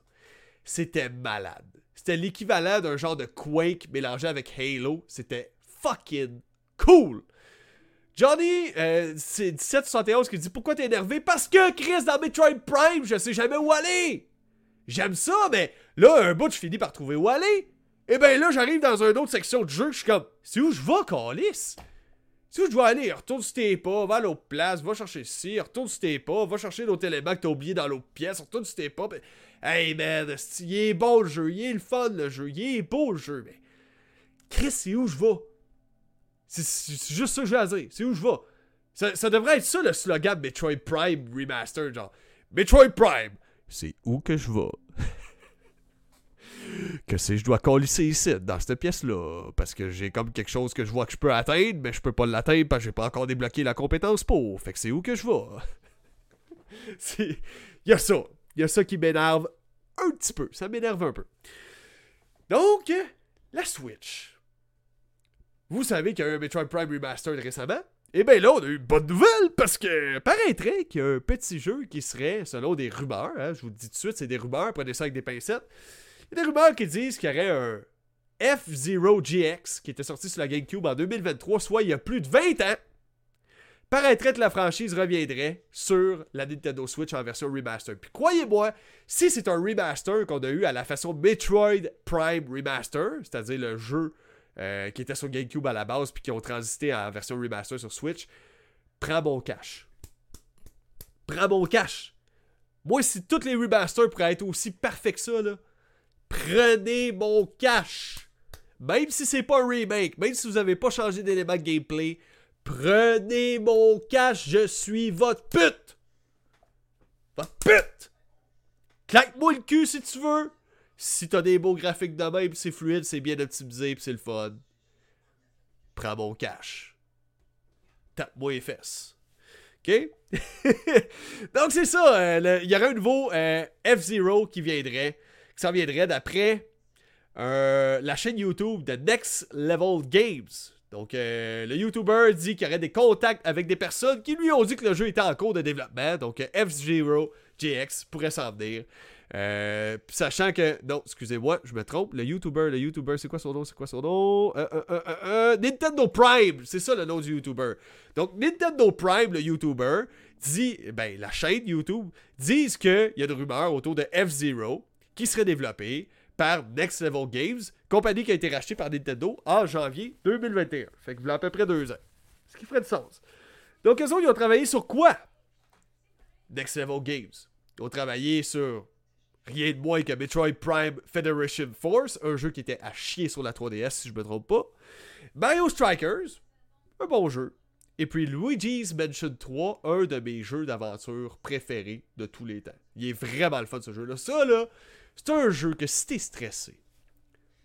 C'était malade. C'était l'équivalent d'un genre de Quake mélangé avec Halo. C'était fucking cool. Johnny, euh, c'est 1771 qui dit Pourquoi t'es énervé? Parce que Chris, dans Metroid Prime, je sais jamais où aller. J'aime ça, mais là, un bout, je finis par trouver où aller. Et ben là, j'arrive dans une autre section de jeu, je suis comme, c'est où je vais, Calis? C'est où je dois aller? Retourne sur tes pas, va à l'autre place, va chercher ici, retourne sur tes pas, va chercher l'autre élément que t'as oublié dans l'autre pièce, retourne sur tes pas. Hey man, il est bon le jeu, il est le fun le jeu, il est beau le jeu, mais. Chris, c'est où je vais? C'est juste ça que je veux dire, c'est où je vais? Ça, devrait être ça le slogan Metroid Prime Remastered, genre. Metroid Prime, c'est où que je vais? [laughs] que si je dois colisser ici, dans cette pièce-là, parce que j'ai comme quelque chose que je vois que je peux atteindre, mais je peux pas l'atteindre parce que j'ai pas encore débloqué la compétence pour. Fait que c'est où que je vais? [laughs] Il y a ça. Il y a ça qui m'énerve un petit peu. Ça m'énerve un peu. Donc, la Switch. Vous savez qu'il y a eu un Metroid Prime Remastered récemment? Et eh bien là, on a eu bonne nouvelle parce que paraîtrait qu'il y a un petit jeu qui serait, selon des rumeurs, hein, je vous le dis tout de suite, c'est des rumeurs, prenez ça avec des pincettes, il y a des rumeurs qui disent qu'il y aurait un F-Zero GX qui était sorti sur la GameCube en 2023, soit il y a plus de 20 ans. Paraîtrait que la franchise reviendrait sur la Nintendo Switch en version remaster. Puis croyez-moi, si c'est un remaster qu'on a eu à la façon Metroid Prime Remaster, c'est-à-dire le jeu euh, qui était sur GameCube à la base puis qui ont transité en version remaster sur Switch, prends mon cash. Prends mon cash. Moi, si tous les remasters pourraient être aussi parfaits que ça, là, prenez mon cash. Même si c'est pas un remake, même si vous avez pas changé d'élément de gameplay, prenez mon cash, je suis votre pute. Votre pute. Claque-moi le cul si tu veux. Si t'as des beaux graphiques de même, c'est fluide, c'est bien optimisé, c'est le fun. Prends mon cash. Tape-moi les fesses. OK? [laughs] Donc c'est ça, euh, il y aurait un nouveau euh, F-Zero qui viendrait qui s'en viendrait d'après euh, la chaîne YouTube de Next Level Games. Donc, le YouTuber dit qu'il y aurait des contacts avec des personnes qui lui ont dit que le jeu était en cours de développement. Donc, F-Zero GX pourrait s'en venir. Sachant que. Non, excusez-moi, je me trompe. Le YouTuber, le YouTuber, c'est quoi son nom C'est quoi son nom? Nintendo Prime, c'est ça le nom du YouTuber. Donc, Nintendo Prime, le YouTuber, dit. Ben, la chaîne YouTube, disent qu'il y a des rumeurs autour de F-Zero qui serait développé par Next Level Games, compagnie qui a été rachetée par Nintendo en janvier 2021. Fait que voilà à peu près deux ans. Ce qui ferait du sens. Donc, eux autres, ils ont travaillé sur quoi? Next Level Games. Ils ont travaillé sur rien de moins que Metroid Prime Federation Force, un jeu qui était à chier sur la 3DS si je me trompe pas. Mario Strikers, un bon jeu. Et puis Luigi's Mansion 3, un de mes jeux d'aventure préférés de tous les temps. Il est vraiment le fun ce jeu-là. Ça là, c'est un jeu que si t'es stressé,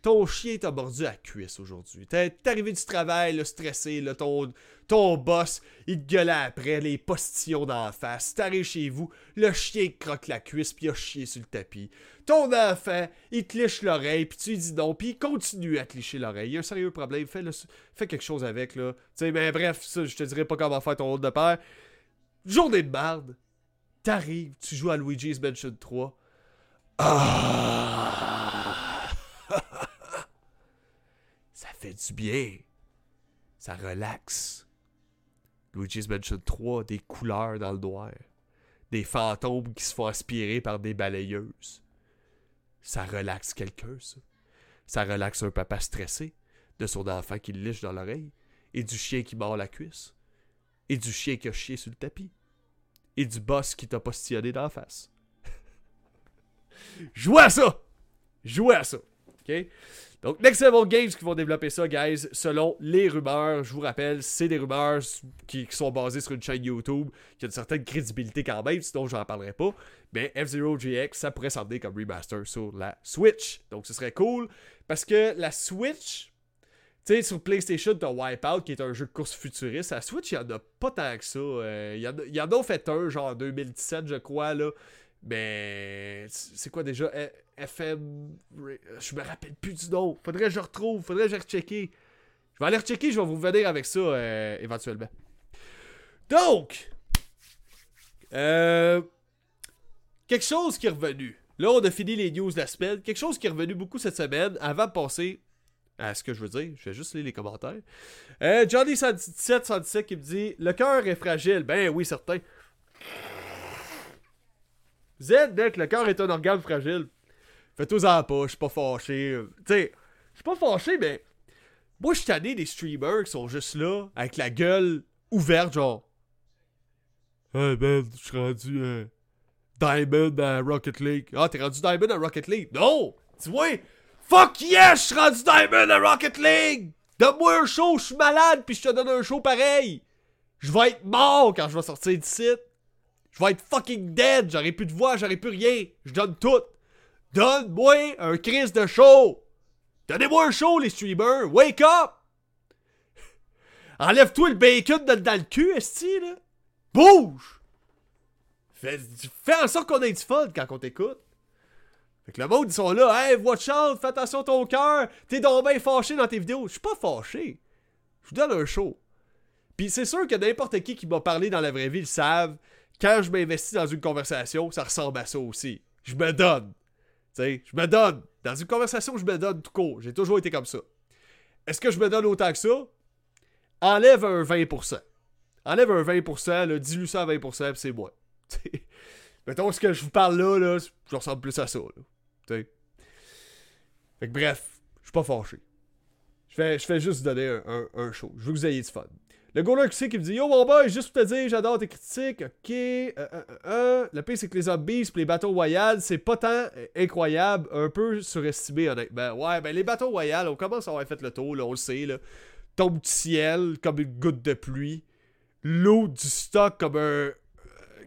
ton chien t'a mordu à la cuisse aujourd'hui. T'es arrivé du travail, là, stressé, là, ton, ton boss, il te gueulait après, les postillons d'en face. T'arrives chez vous, le chien croque la cuisse, puis il a chié sur le tapis. Ton enfant, il te liche l'oreille, puis tu lui dis non, puis il continue à te l'oreille. Il y a un sérieux problème, fais, fais quelque chose avec, là. Tu sais, mais bref, ça, je te dirais pas comment faire ton rôle de père. Journée de marde, t'arrives, tu joues à Luigi's Mansion 3. Ah! ça fait du bien. Ça relaxe. Luigi's Mansion 3, des couleurs dans le noir. Des fantômes qui se font aspirer par des balayeuses. Ça relaxe quelqu'un, ça. Ça relaxe un papa stressé de son enfant qui le liche dans l'oreille, et du chien qui mord la cuisse, et du chien qui a chié sur le tapis, et du boss qui t'a postillonné dans la face. [laughs] Jouez à ça! Jouez à ça! Donc, Next Level Games qui vont développer ça, guys, selon les rumeurs. Je vous rappelle, c'est des rumeurs qui, sont basées sur une chaîne YouTube qui a une certaine crédibilité quand même, sinon j'en parlerai pas. Mais F-Zero GX, ça pourrait s'emmener comme remaster sur la Switch. Donc, ce serait cool parce que la Switch, tu sais, sur PlayStation, t'as Wipeout qui est un jeu de course futuriste. La Switch, il y en a pas tant que ça. Euh, il y, en a, fait un, genre en 2017, je crois, là. Mais c'est quoi déjà? FM. Je me rappelle plus du nom. Faudrait que je retrouve. Faudrait que je rechecker. Je vais aller rechecker. Je vais vous venir avec ça euh, éventuellement. Donc. Euh, quelque chose qui est revenu. Là, on a fini les news de la semaine. Quelque chose qui est revenu beaucoup cette semaine. Avant de passer à ce que je veux dire, je vais juste lire les commentaires. Euh, Johnny77 qui me dit Le cœur est fragile. Ben oui, certain. Z, mec, le cœur est un organe fragile. Fais-toi-en pas, je suis pas fâché. Tu sais, je suis pas fâché, mais. Moi, je suis des streamers qui sont juste là, avec la gueule ouverte, genre. Hey man, je suis rendu euh, Diamond à Rocket League. Ah, t'es rendu Diamond à Rocket League? Non! Tu vois? Fuck yes, je suis rendu Diamond à Rocket League! Donne-moi un show, je suis malade, puis je te donne un show pareil! Je vais être mort quand je vais sortir d'ici. Je vais être fucking dead. J'aurai plus de voix, j'aurai plus rien. Je donne tout. Donne-moi un crise de show. Donnez-moi un show, les streamers. Wake up! Enlève-toi le bacon dans, le cul, esti, là. Bouge! Fais, fais en sorte qu'on ait du fun quand on t'écoute. Fait que le monde, ils sont là. Hey, watch out, fais attention à ton cœur. T'es donc bien fâché dans tes vidéos. Je suis pas fâché. Je vous donne un show. Puis c'est sûr que n'importe qui qui m'a parlé dans la vraie vie le savent quand je m'investis dans une conversation, ça ressemble à ça aussi. Je me donne. Je me donne. Dans une conversation, je me donne tout court. J'ai toujours été comme ça. Est-ce que je me donne autant que ça? Enlève un 20%. Enlève un 20%, là, dilue ça à 20%, c'est moi. [laughs] Mettons, ce que je vous parle là, je ressemble plus à ça. Bref, je suis pas fâché. Je fais, juste donner un, un, un show. Je veux que vous ayez du fun. Le Golden qui me dit Yo mon boy, juste pour te dire, j'adore tes critiques. Ok. Euh, euh, euh, Le pire, c'est que les zombies pis les bateaux royales, c'est pas tant incroyable, un peu surestimé honnêtement. Ouais, ben les bateaux royales, on commence à avoir fait le tour, là, on le sait. Là. Tombe du ciel comme une goutte de pluie. L'eau du stock comme un.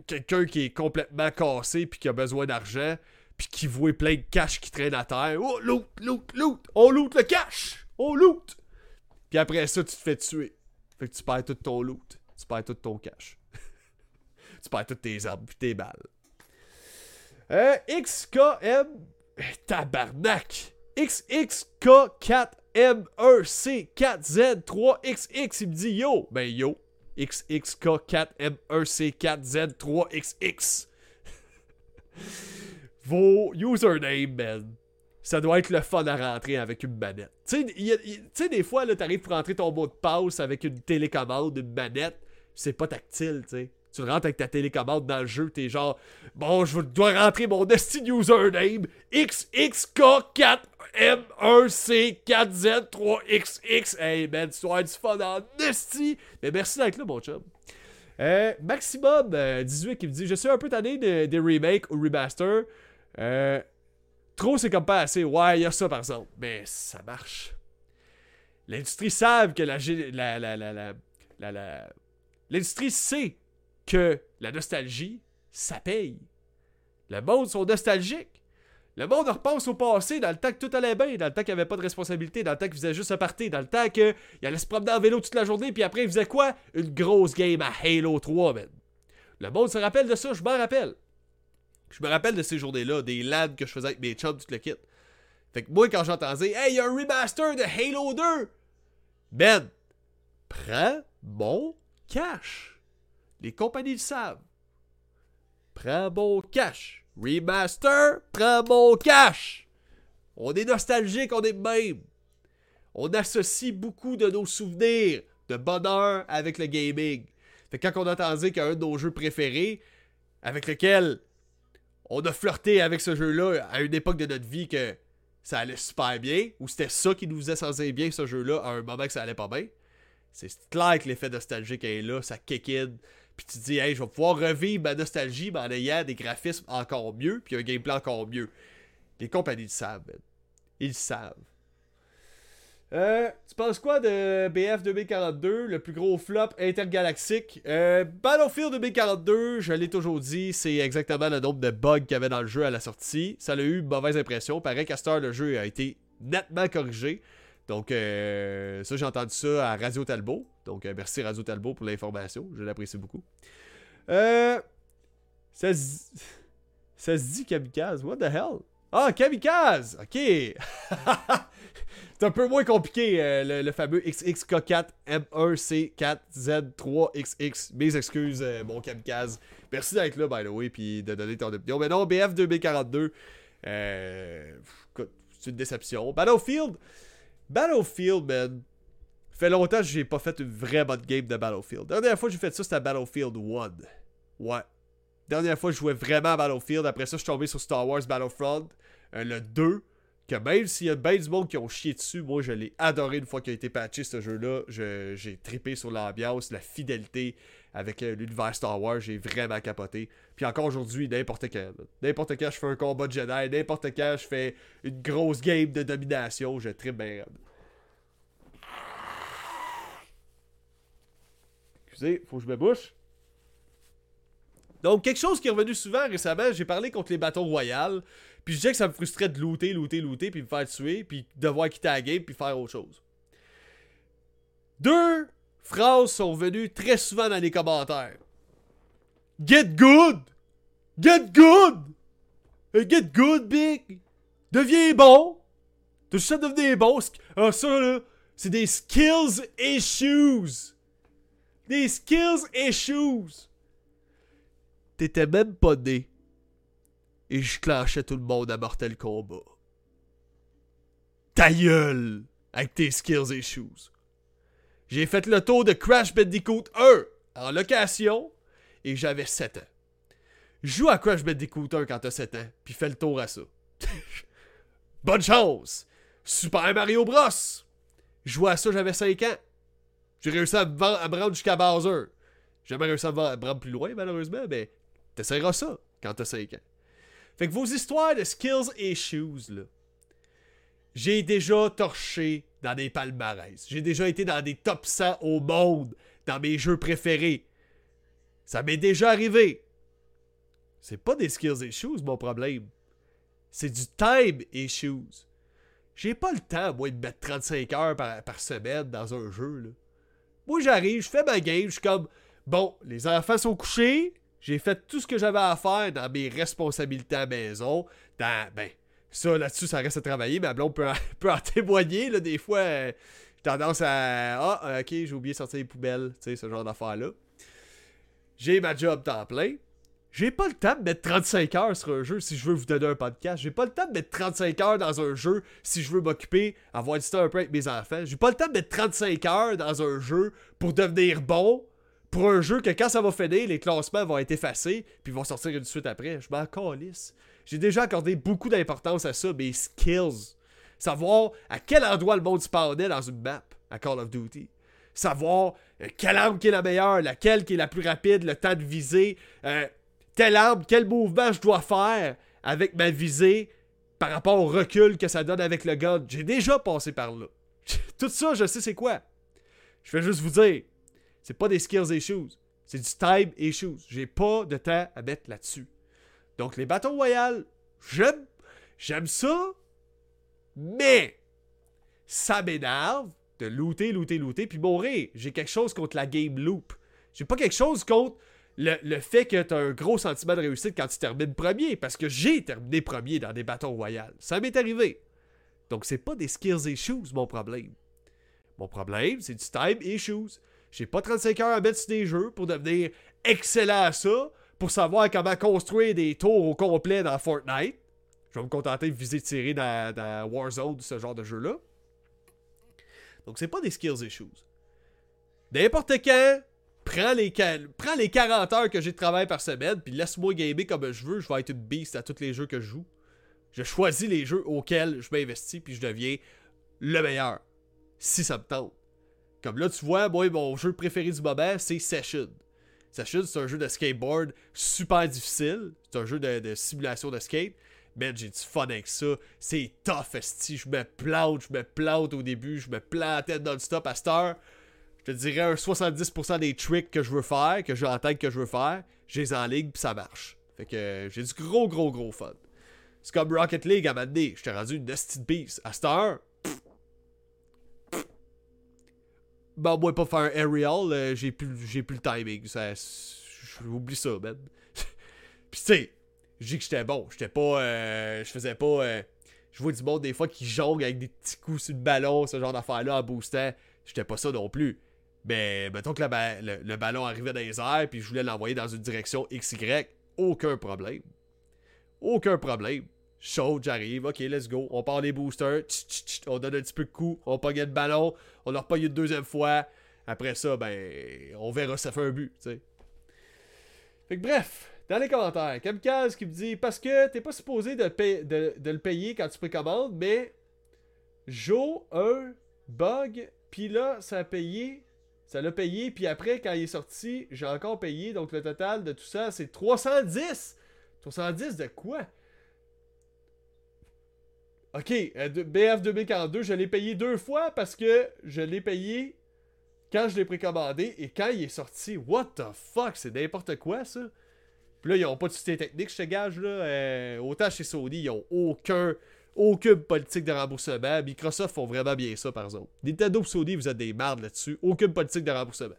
Quelqu'un qui est complètement cassé puis qui a besoin d'argent. Puis qui voit plein de cash qui traînent à terre. Oh, loot, loot, loot. On loot le cash. On loot. Puis après ça, tu te fais tuer. Tu perds tout ton loot. Tu perds tout ton cash. [laughs] tu perds toutes tes armes puis tes balles. Euh, XKM. Tabarnak! XXK4M1C4Z3XX. Il me dit yo. Ben yo. XXK4M1C4Z3XX. [laughs] Vos usernames, man ça doit être le fun à rentrer avec une manette. Tu sais, des fois, là, t'arrives pour rentrer ton mot de passe avec une télécommande, une manette, c'est pas tactile, tu sais. Tu rentres avec ta télécommande dans le jeu, t'es genre, bon, je dois rentrer mon Destiny username XXK4M1C4Z3XX. Hey man, tu dois du fun en Destiny. Mais merci d'être là, mon chum. Euh, Maximum18 euh, qui me dit Je suis un peu tanné des remakes ou remaster. Euh, Trop, c'est comme pas assez. Ouais, il y a ça par exemple. Mais ça marche. L'industrie savent que la. la, la, la, la L'industrie sait que la nostalgie, ça paye. Le monde sont nostalgiques. Le monde repense au passé, dans le temps que tout allait bien, dans le temps qu'il n'y avait pas de responsabilité, dans le temps qu'il faisait juste un party, dans le temps qu'il allait se promener en vélo toute la journée, puis après il faisait quoi? Une grosse game à Halo 3, man. Le monde se rappelle de ça, je m'en rappelle. Je me rappelle de ces journées-là, des LAN que je faisais avec mes chums, tout le kit. Fait que moi, quand j'entendais, hey, il y a un remaster de Halo 2, Ben, prends mon cash. Les compagnies le savent. Prends mon cash. Remaster, prends mon cash. On est nostalgique, on est même. On associe beaucoup de nos souvenirs de bonheur avec le gaming. Fait que quand on entendait qu'un de nos jeux préférés, avec lequel on a flirté avec ce jeu-là à une époque de notre vie que ça allait super bien, ou c'était ça qui nous faisait sentir bien ce jeu-là à un moment que ça allait pas bien, c'est clair que l'effet nostalgique est là, ça kick puis tu te dis, hey, je vais pouvoir revivre ma nostalgie, mais en ayant des graphismes encore mieux, puis un gameplay encore mieux. Les compagnies le savent, man. Ils le savent. Euh, tu penses quoi de BF 2042, le plus gros flop intergalactique? Euh, Battlefield 2042, je l'ai toujours dit, c'est exactement le nombre de bugs qu'il y avait dans le jeu à la sortie. Ça a eu mauvaise impression. Pareil qu'à le jeu a été nettement corrigé. Donc, euh, ça, j'ai entendu ça à Radio Talbot. Donc, euh, merci Radio Talbot pour l'information. Je l'apprécie beaucoup. Ça, se... ça se dit Kamikaze. What the hell? Ah, Kamikaze! Ok! [laughs] C'est un peu moins compliqué, euh, le, fameux XXK4 M1C4Z3XX. Mes excuses, mon Kamikaze. Merci d'être là, by the way, puis de donner ton opinion. Mais non, BF 2042, c'est une déception. Battlefield, Battlefield, man. Fait longtemps que j'ai pas fait une vraie bonne game de Battlefield. La dernière fois que j'ai fait ça, c'était Battlefield 1. Ouais. Dernière fois je jouais vraiment à Battlefield. Après ça, je suis tombé sur Star Wars Battlefront, euh, le 2. Que même s'il y a bien du monde qui ont chié dessus, moi je l'ai adoré une fois qu'il a été patché ce jeu-là. J'ai trippé sur l'ambiance, la fidélité avec euh, l'univers Star Wars. J'ai vraiment capoté. Puis encore aujourd'hui, n'importe quand. N'importe quand je fais un combat de Jedi, n'importe quand je fais une grosse game de domination, je trippe bien. Excusez, faut que je me bouche. Donc, quelque chose qui est revenu souvent récemment, j'ai parlé contre les bâtons royales, puis je disais que ça me frustrait de looter, looter, looter, puis me faire tuer, puis devoir quitter la game, puis faire autre chose. Deux phrases sont venues très souvent dans les commentaires. Get good! Get good! Get good, big! Deviens bon! T'as juste devenir bon. Ah, ça, là, c'est des skills issues! Des skills issues! T'étais même pas né. Et je clashais tout le monde à Mortal Kombat. Ta gueule! Avec tes skills issues. J'ai fait le tour de Crash Bandicoot 1 en location et j'avais 7 ans. Joue à Crash Bandicoot 1 quand t'as 7 ans, puis fais le tour à ça. [laughs] Bonne chance! Super Mario Bros! Joue à ça, j'avais 5 ans. J'ai réussi à me, rendre jusqu'à Bowser. J'ai jamais réussi à me rendre plus loin, malheureusement, mais t'essaieras ça quand t'as 5 ans. Fait que vos histoires de skills et shoes, là. J'ai déjà torché dans des palmarès. J'ai déjà été dans des top 100 au monde dans mes jeux préférés. Ça m'est déjà arrivé. C'est pas des skills issues, mon problème. C'est du time issues. J'ai pas le temps, moi, de mettre 35 heures par, semaine dans un jeu, là. Moi, j'arrive, je fais ma game, je suis comme, bon, les enfants sont couchés, j'ai fait tout ce que j'avais à faire dans mes responsabilités à maison, dans, ben, ça, là-dessus, ça reste à travailler. Mais blonde [laughs] peut en, témoigner. Là, des fois, euh, j'ai tendance à. Ah, ok, j'ai oublié de sortir les poubelles. Tu sais, ce genre d'affaires-là. J'ai ma job temps plein. J'ai pas le temps de mettre 35 heures sur un jeu si je veux vous donner un podcast. J'ai pas le temps de mettre 35 heures dans un jeu si je veux m'occuper, avoir du temps un peu avec mes enfants. J'ai pas le temps de mettre 35 heures dans un jeu pour devenir bon. Pour un jeu que quand ça va finir, les classements vont être effacés, puis vont sortir une suite après. Je m'en calisse. J'ai déjà accordé beaucoup d'importance à ça, mes skills. Savoir à quel endroit le monde spawnait dans une map à Call of Duty. Savoir euh, quelle arme qui est la meilleure, laquelle qui est la plus rapide, le temps de viser, euh, telle arme, quel mouvement je dois faire avec ma visée par rapport au recul que ça donne avec le gun. J'ai déjà passé par là. [laughs] Tout ça, je sais c'est quoi. Je vais juste vous dire, c'est pas des skills issues, c'est du time issues. J'ai pas de temps à mettre là-dessus. Donc, les bâtons royales, j'aime. J'aime ça, mais ça m'énerve de looter, looter, looter, puis mourir. J'ai quelque chose contre la game loop. J'ai pas quelque chose contre le, fait que t'as un gros sentiment de réussite quand tu termines premier, parce que j'ai terminé premier dans des bâtons royales. Ça m'est arrivé. Donc c'est pas des skills issues mon problème. Mon problème, c'est du time issues. J'ai pas 35 heures à mettre sur des jeux pour devenir excellent à ça, pour savoir comment construire des tours au complet dans Fortnite. Je vais me contenter de viser tirer dans, dans Warzone, ce genre de jeu-là. Donc c'est pas des skills issues. N'importe quand, prends les, prends les 40 heures que j'ai de travail par semaine, puis laisse-moi gamer comme je veux, je vais être une beast à tous les jeux que je joue. Je choisis les jeux auxquels je m'investis, puis je deviens le meilleur. Si ça me tente. Comme là, tu vois, moi, mon jeu préféré du moment, c'est Session. Session, c'est un jeu de skateboard super difficile. C'est un jeu de, simulation de skate. Mais j'ai du fun avec ça. C'est tough, esti. Je me plante, je me plante au début. Je me plantais non-stop à cette heure. Je te dirais un 70% des tricks que je veux faire, que j'ai en tête que je veux faire, j'ai les en ligne puis ça marche. Fait que j'ai du gros, gros, gros fun. C'est comme Rocket League à m'amener. Je t'ai rendu une Destined Beast. À cette heure, Ben, moi, pas faire un aerial, euh, j'ai plus, plus le timing. J'oublie ça, man. [laughs] Puis, tu sais, je dis que j'étais bon. J'étais pas. Euh, je faisais pas. Euh, je vois du monde des fois qui jongle avec des petits coups sur le ballon, ce genre d'affaire-là en boostant. J'étais pas ça non plus. Mais mettons que le, ballon arrivait dans les airs, puis je voulais l'envoyer dans une direction XY, aucun problème. Aucun problème. Chaud, j'arrive, ok, let's go. On part les boosters, on donne un petit peu de coups, on pogne le ballon, on leur pogne une deuxième fois. Après ça, ben, on verra ça fait un but, tu sais. Fait que bref, dans les commentaires, Kamkaz qui me dit Parce que t'es pas supposé de, de, le payer quand tu précommandes, mais Joe, un bug, puis là, ça a payé. Ça l'a payé, puis après, quand il est sorti, j'ai encore payé. Donc le total de tout ça, c'est 310 310 de quoi? Ok, euh, BF 2042, je l'ai payé deux fois parce que je l'ai payé quand je l'ai précommandé et quand il est sorti. What the fuck, c'est n'importe quoi ça. Puis là, ils ont pas de système technique, je te gage là. Euh, autant chez Sony, ils ont aucun, aucune politique de remboursement. Microsoft font vraiment bien ça, par exemple. Nintendo et Sony, vous êtes des mardes là-dessus. Aucune politique de remboursement.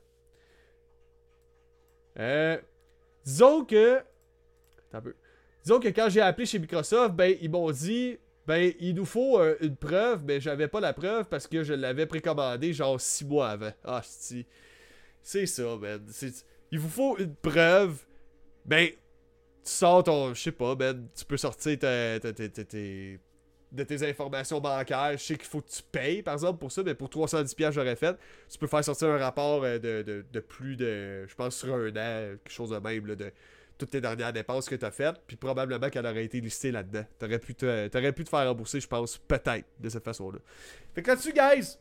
Euh, disons que. Attends un peu. Disons que quand j'ai appelé chez Microsoft, ben, ils m'ont dit ben, il nous faut euh, une preuve, mais j'avais pas la preuve parce que je l'avais précommandé genre 6 mois avant. Ah, c'est ça, man. Il vous faut une preuve. Ben, tu sors ton. Je sais pas, ben, tu peux sortir de tes informations bancaires. Je sais qu'il faut que tu payes, par exemple, pour ça, mais pour 310$, j'aurais fait. Tu peux faire sortir un rapport euh, de, de, plus de. Je pense sur un an, quelque chose de même, là, de toutes tes dernières dépenses que tu as faites, puis probablement qu'elle aurait été listée là-dedans. T'aurais pu, pu te faire rembourser, je pense, peut-être, de cette façon-là. Fait que là-dessus, guys,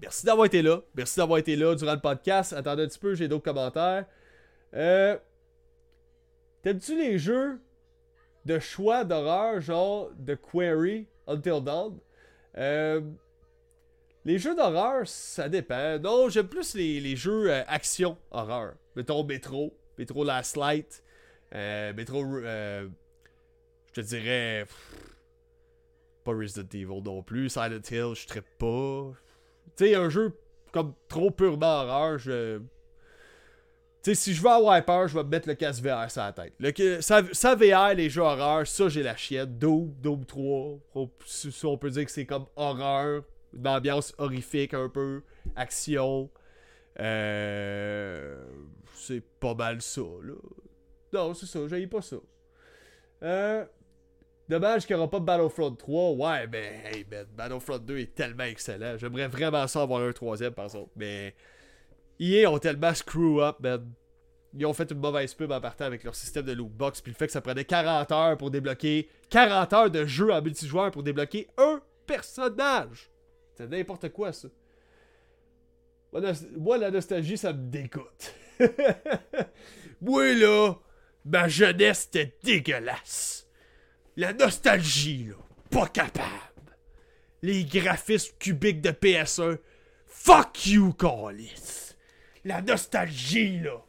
merci d'avoir été là. Merci d'avoir été là durant le podcast. Attendez un petit peu, j'ai d'autres commentaires. Euh, T'aimes-tu les jeux de choix d'horreur, genre de Query, Until Dawn? Euh, les jeux d'horreur, ça dépend. Non, j'aime plus les, jeux euh, action horreur. Mettons Metro, Metro Last Light, euh, Metro. Euh, je te dirais. pas Resident Evil non plus. Silent Hill, je traite pas. Tu sais, un jeu comme trop purement horreur, je. Tu sais, si je veux avoir peur, je vais me mettre le casque VR sur la tête. Le, ça, VR, les jeux horreur, ça j'ai la chienne. Doom, Doom 3. On, on peut dire que c'est comme horreur. Une ambiance horrifique un peu. Action. Euh, c'est pas mal ça, là. Non, c'est ça, j'ai pas ça. Euh, dommage qu'il n'y aura pas Battlefront 3. Ouais, mais hey, man, Battlefront 2 est tellement excellent. J'aimerais vraiment ça avoir un troisième, par exemple. Mais EA ont tellement screw up, man. Ils ont fait une mauvaise pub en partant avec leur système de lootbox. Puis le fait que ça prenait 40 heures pour débloquer. 40 heures de jeu en multijoueur pour débloquer un personnage. C'est n'importe quoi, ça. Moi, la nostalgie, ça me dégoûte. [laughs] Moi, là, ma jeunesse était dégueulasse. La nostalgie, là, pas capable. Les graphismes cubiques de PS1, fuck you, Callis. La nostalgie, là,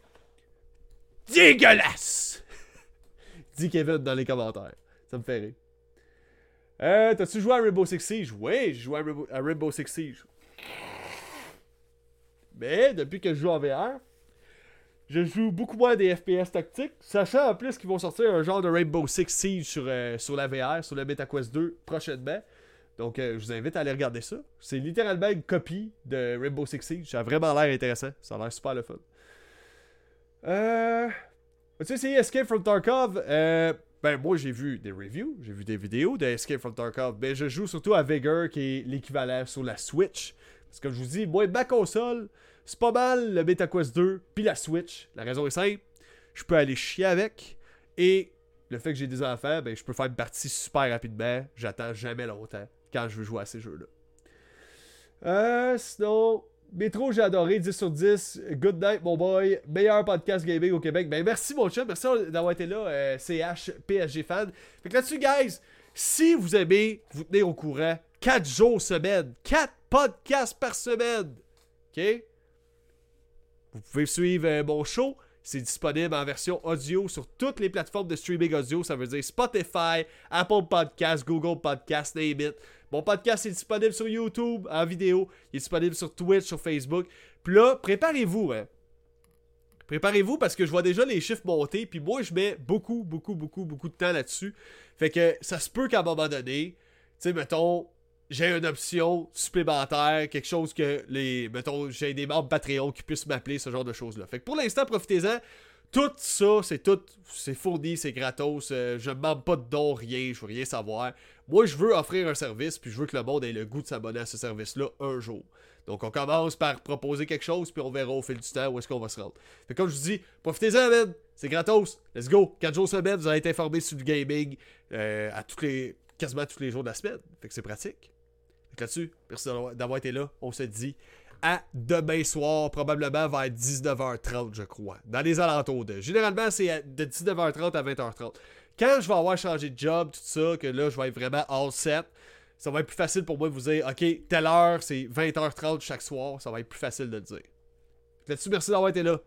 dégueulasse. [laughs] Dis Kevin dans les commentaires. Ça me fait rire. Euh, T'as-tu joué à Rainbow Six Siege? Oui, j'ai joué à à Rainbow Six Siege. Mais depuis que je joue en VR, je joue beaucoup moins des FPS tactiques, sachant en plus qu'ils vont sortir un genre de Rainbow Six Siege sur, euh, sur la VR, sur le MetaQuest 2 prochainement. Donc euh, je vous invite à aller regarder ça. C'est littéralement une copie de Rainbow Six Siege. Ça a vraiment l'air intéressant. Ça a l'air super le fun. Euh. As-tu essayé Escape from Tarkov? Euh, ben, moi, j'ai vu des reviews, j'ai vu des vidéos de Escape from Tarkov. Ben, je joue surtout à Vigor, qui est l'équivalent sur la Switch. Parce que comme je vous dis, moi, ma console, c'est pas mal le MetaQuest 2, puis la Switch. La raison est simple, je peux aller chier avec, et le fait que j'ai des enfants, ben, je peux faire une partie super rapidement. J'attends jamais longtemps quand je veux jouer à ces jeux-là. Euh, sinon, Métro, j'ai adoré, 10 sur 10. Good night, mon boy. Meilleur podcast gaming au Québec. Ben, merci, mon chat. Merci d'avoir été là, euh, CH, PSG fan. Fait que là-dessus, guys, si vous aimez vous tenir au courant, 4 jours semaine, 4 podcasts par semaine. OK? Vous pouvez suivre euh, mon show. C'est disponible en version audio sur toutes les plateformes de streaming audio. Ça veut dire Spotify, Apple Podcasts, Google Podcasts, name it. Mon podcast est disponible sur YouTube en vidéo. Il est disponible sur Twitch, sur Facebook. Puis là, préparez-vous, hein. Préparez-vous parce que je vois déjà les chiffres monter. Puis moi, je mets beaucoup, beaucoup, beaucoup, beaucoup de temps là-dessus. Fait que ça se peut qu'à un moment donné, tu sais, mettons, j'ai une option supplémentaire, quelque chose que les. Mettons, j'ai des membres Patreon qui puissent m'appeler, ce genre de choses-là. Fait que pour l'instant, profitez-en. Tout ça, c'est tout, c'est fourni, c'est gratos. Euh, je ne demande pas de don, rien, je veux rien savoir. Moi, je veux offrir un service, puis je veux que le monde ait le goût de s'abonner à ce service-là un jour. Donc, on commence par proposer quelque chose, puis on verra au fil du temps où est-ce qu'on va se rendre. Fait comme je vous dis, profitez-en, man. C'est gratos. Let's go. 4 jours semaine, vous allez être informé sur le gaming euh, à tous les, quasiment tous les jours de la semaine. Fait que c'est pratique. Là-dessus, merci d'avoir été là. On se dit à demain soir, probablement vers 19h30, je crois. Dans les alentours de. Généralement, c'est de 19h30 à 20h30. Quand je vais avoir changé de job, tout ça, que là, je vais être vraiment all set, ça va être plus facile pour moi de vous dire, OK, telle heure, c'est 20h30 chaque soir. Ça va être plus facile de le dire. Là-dessus, merci d'avoir été là.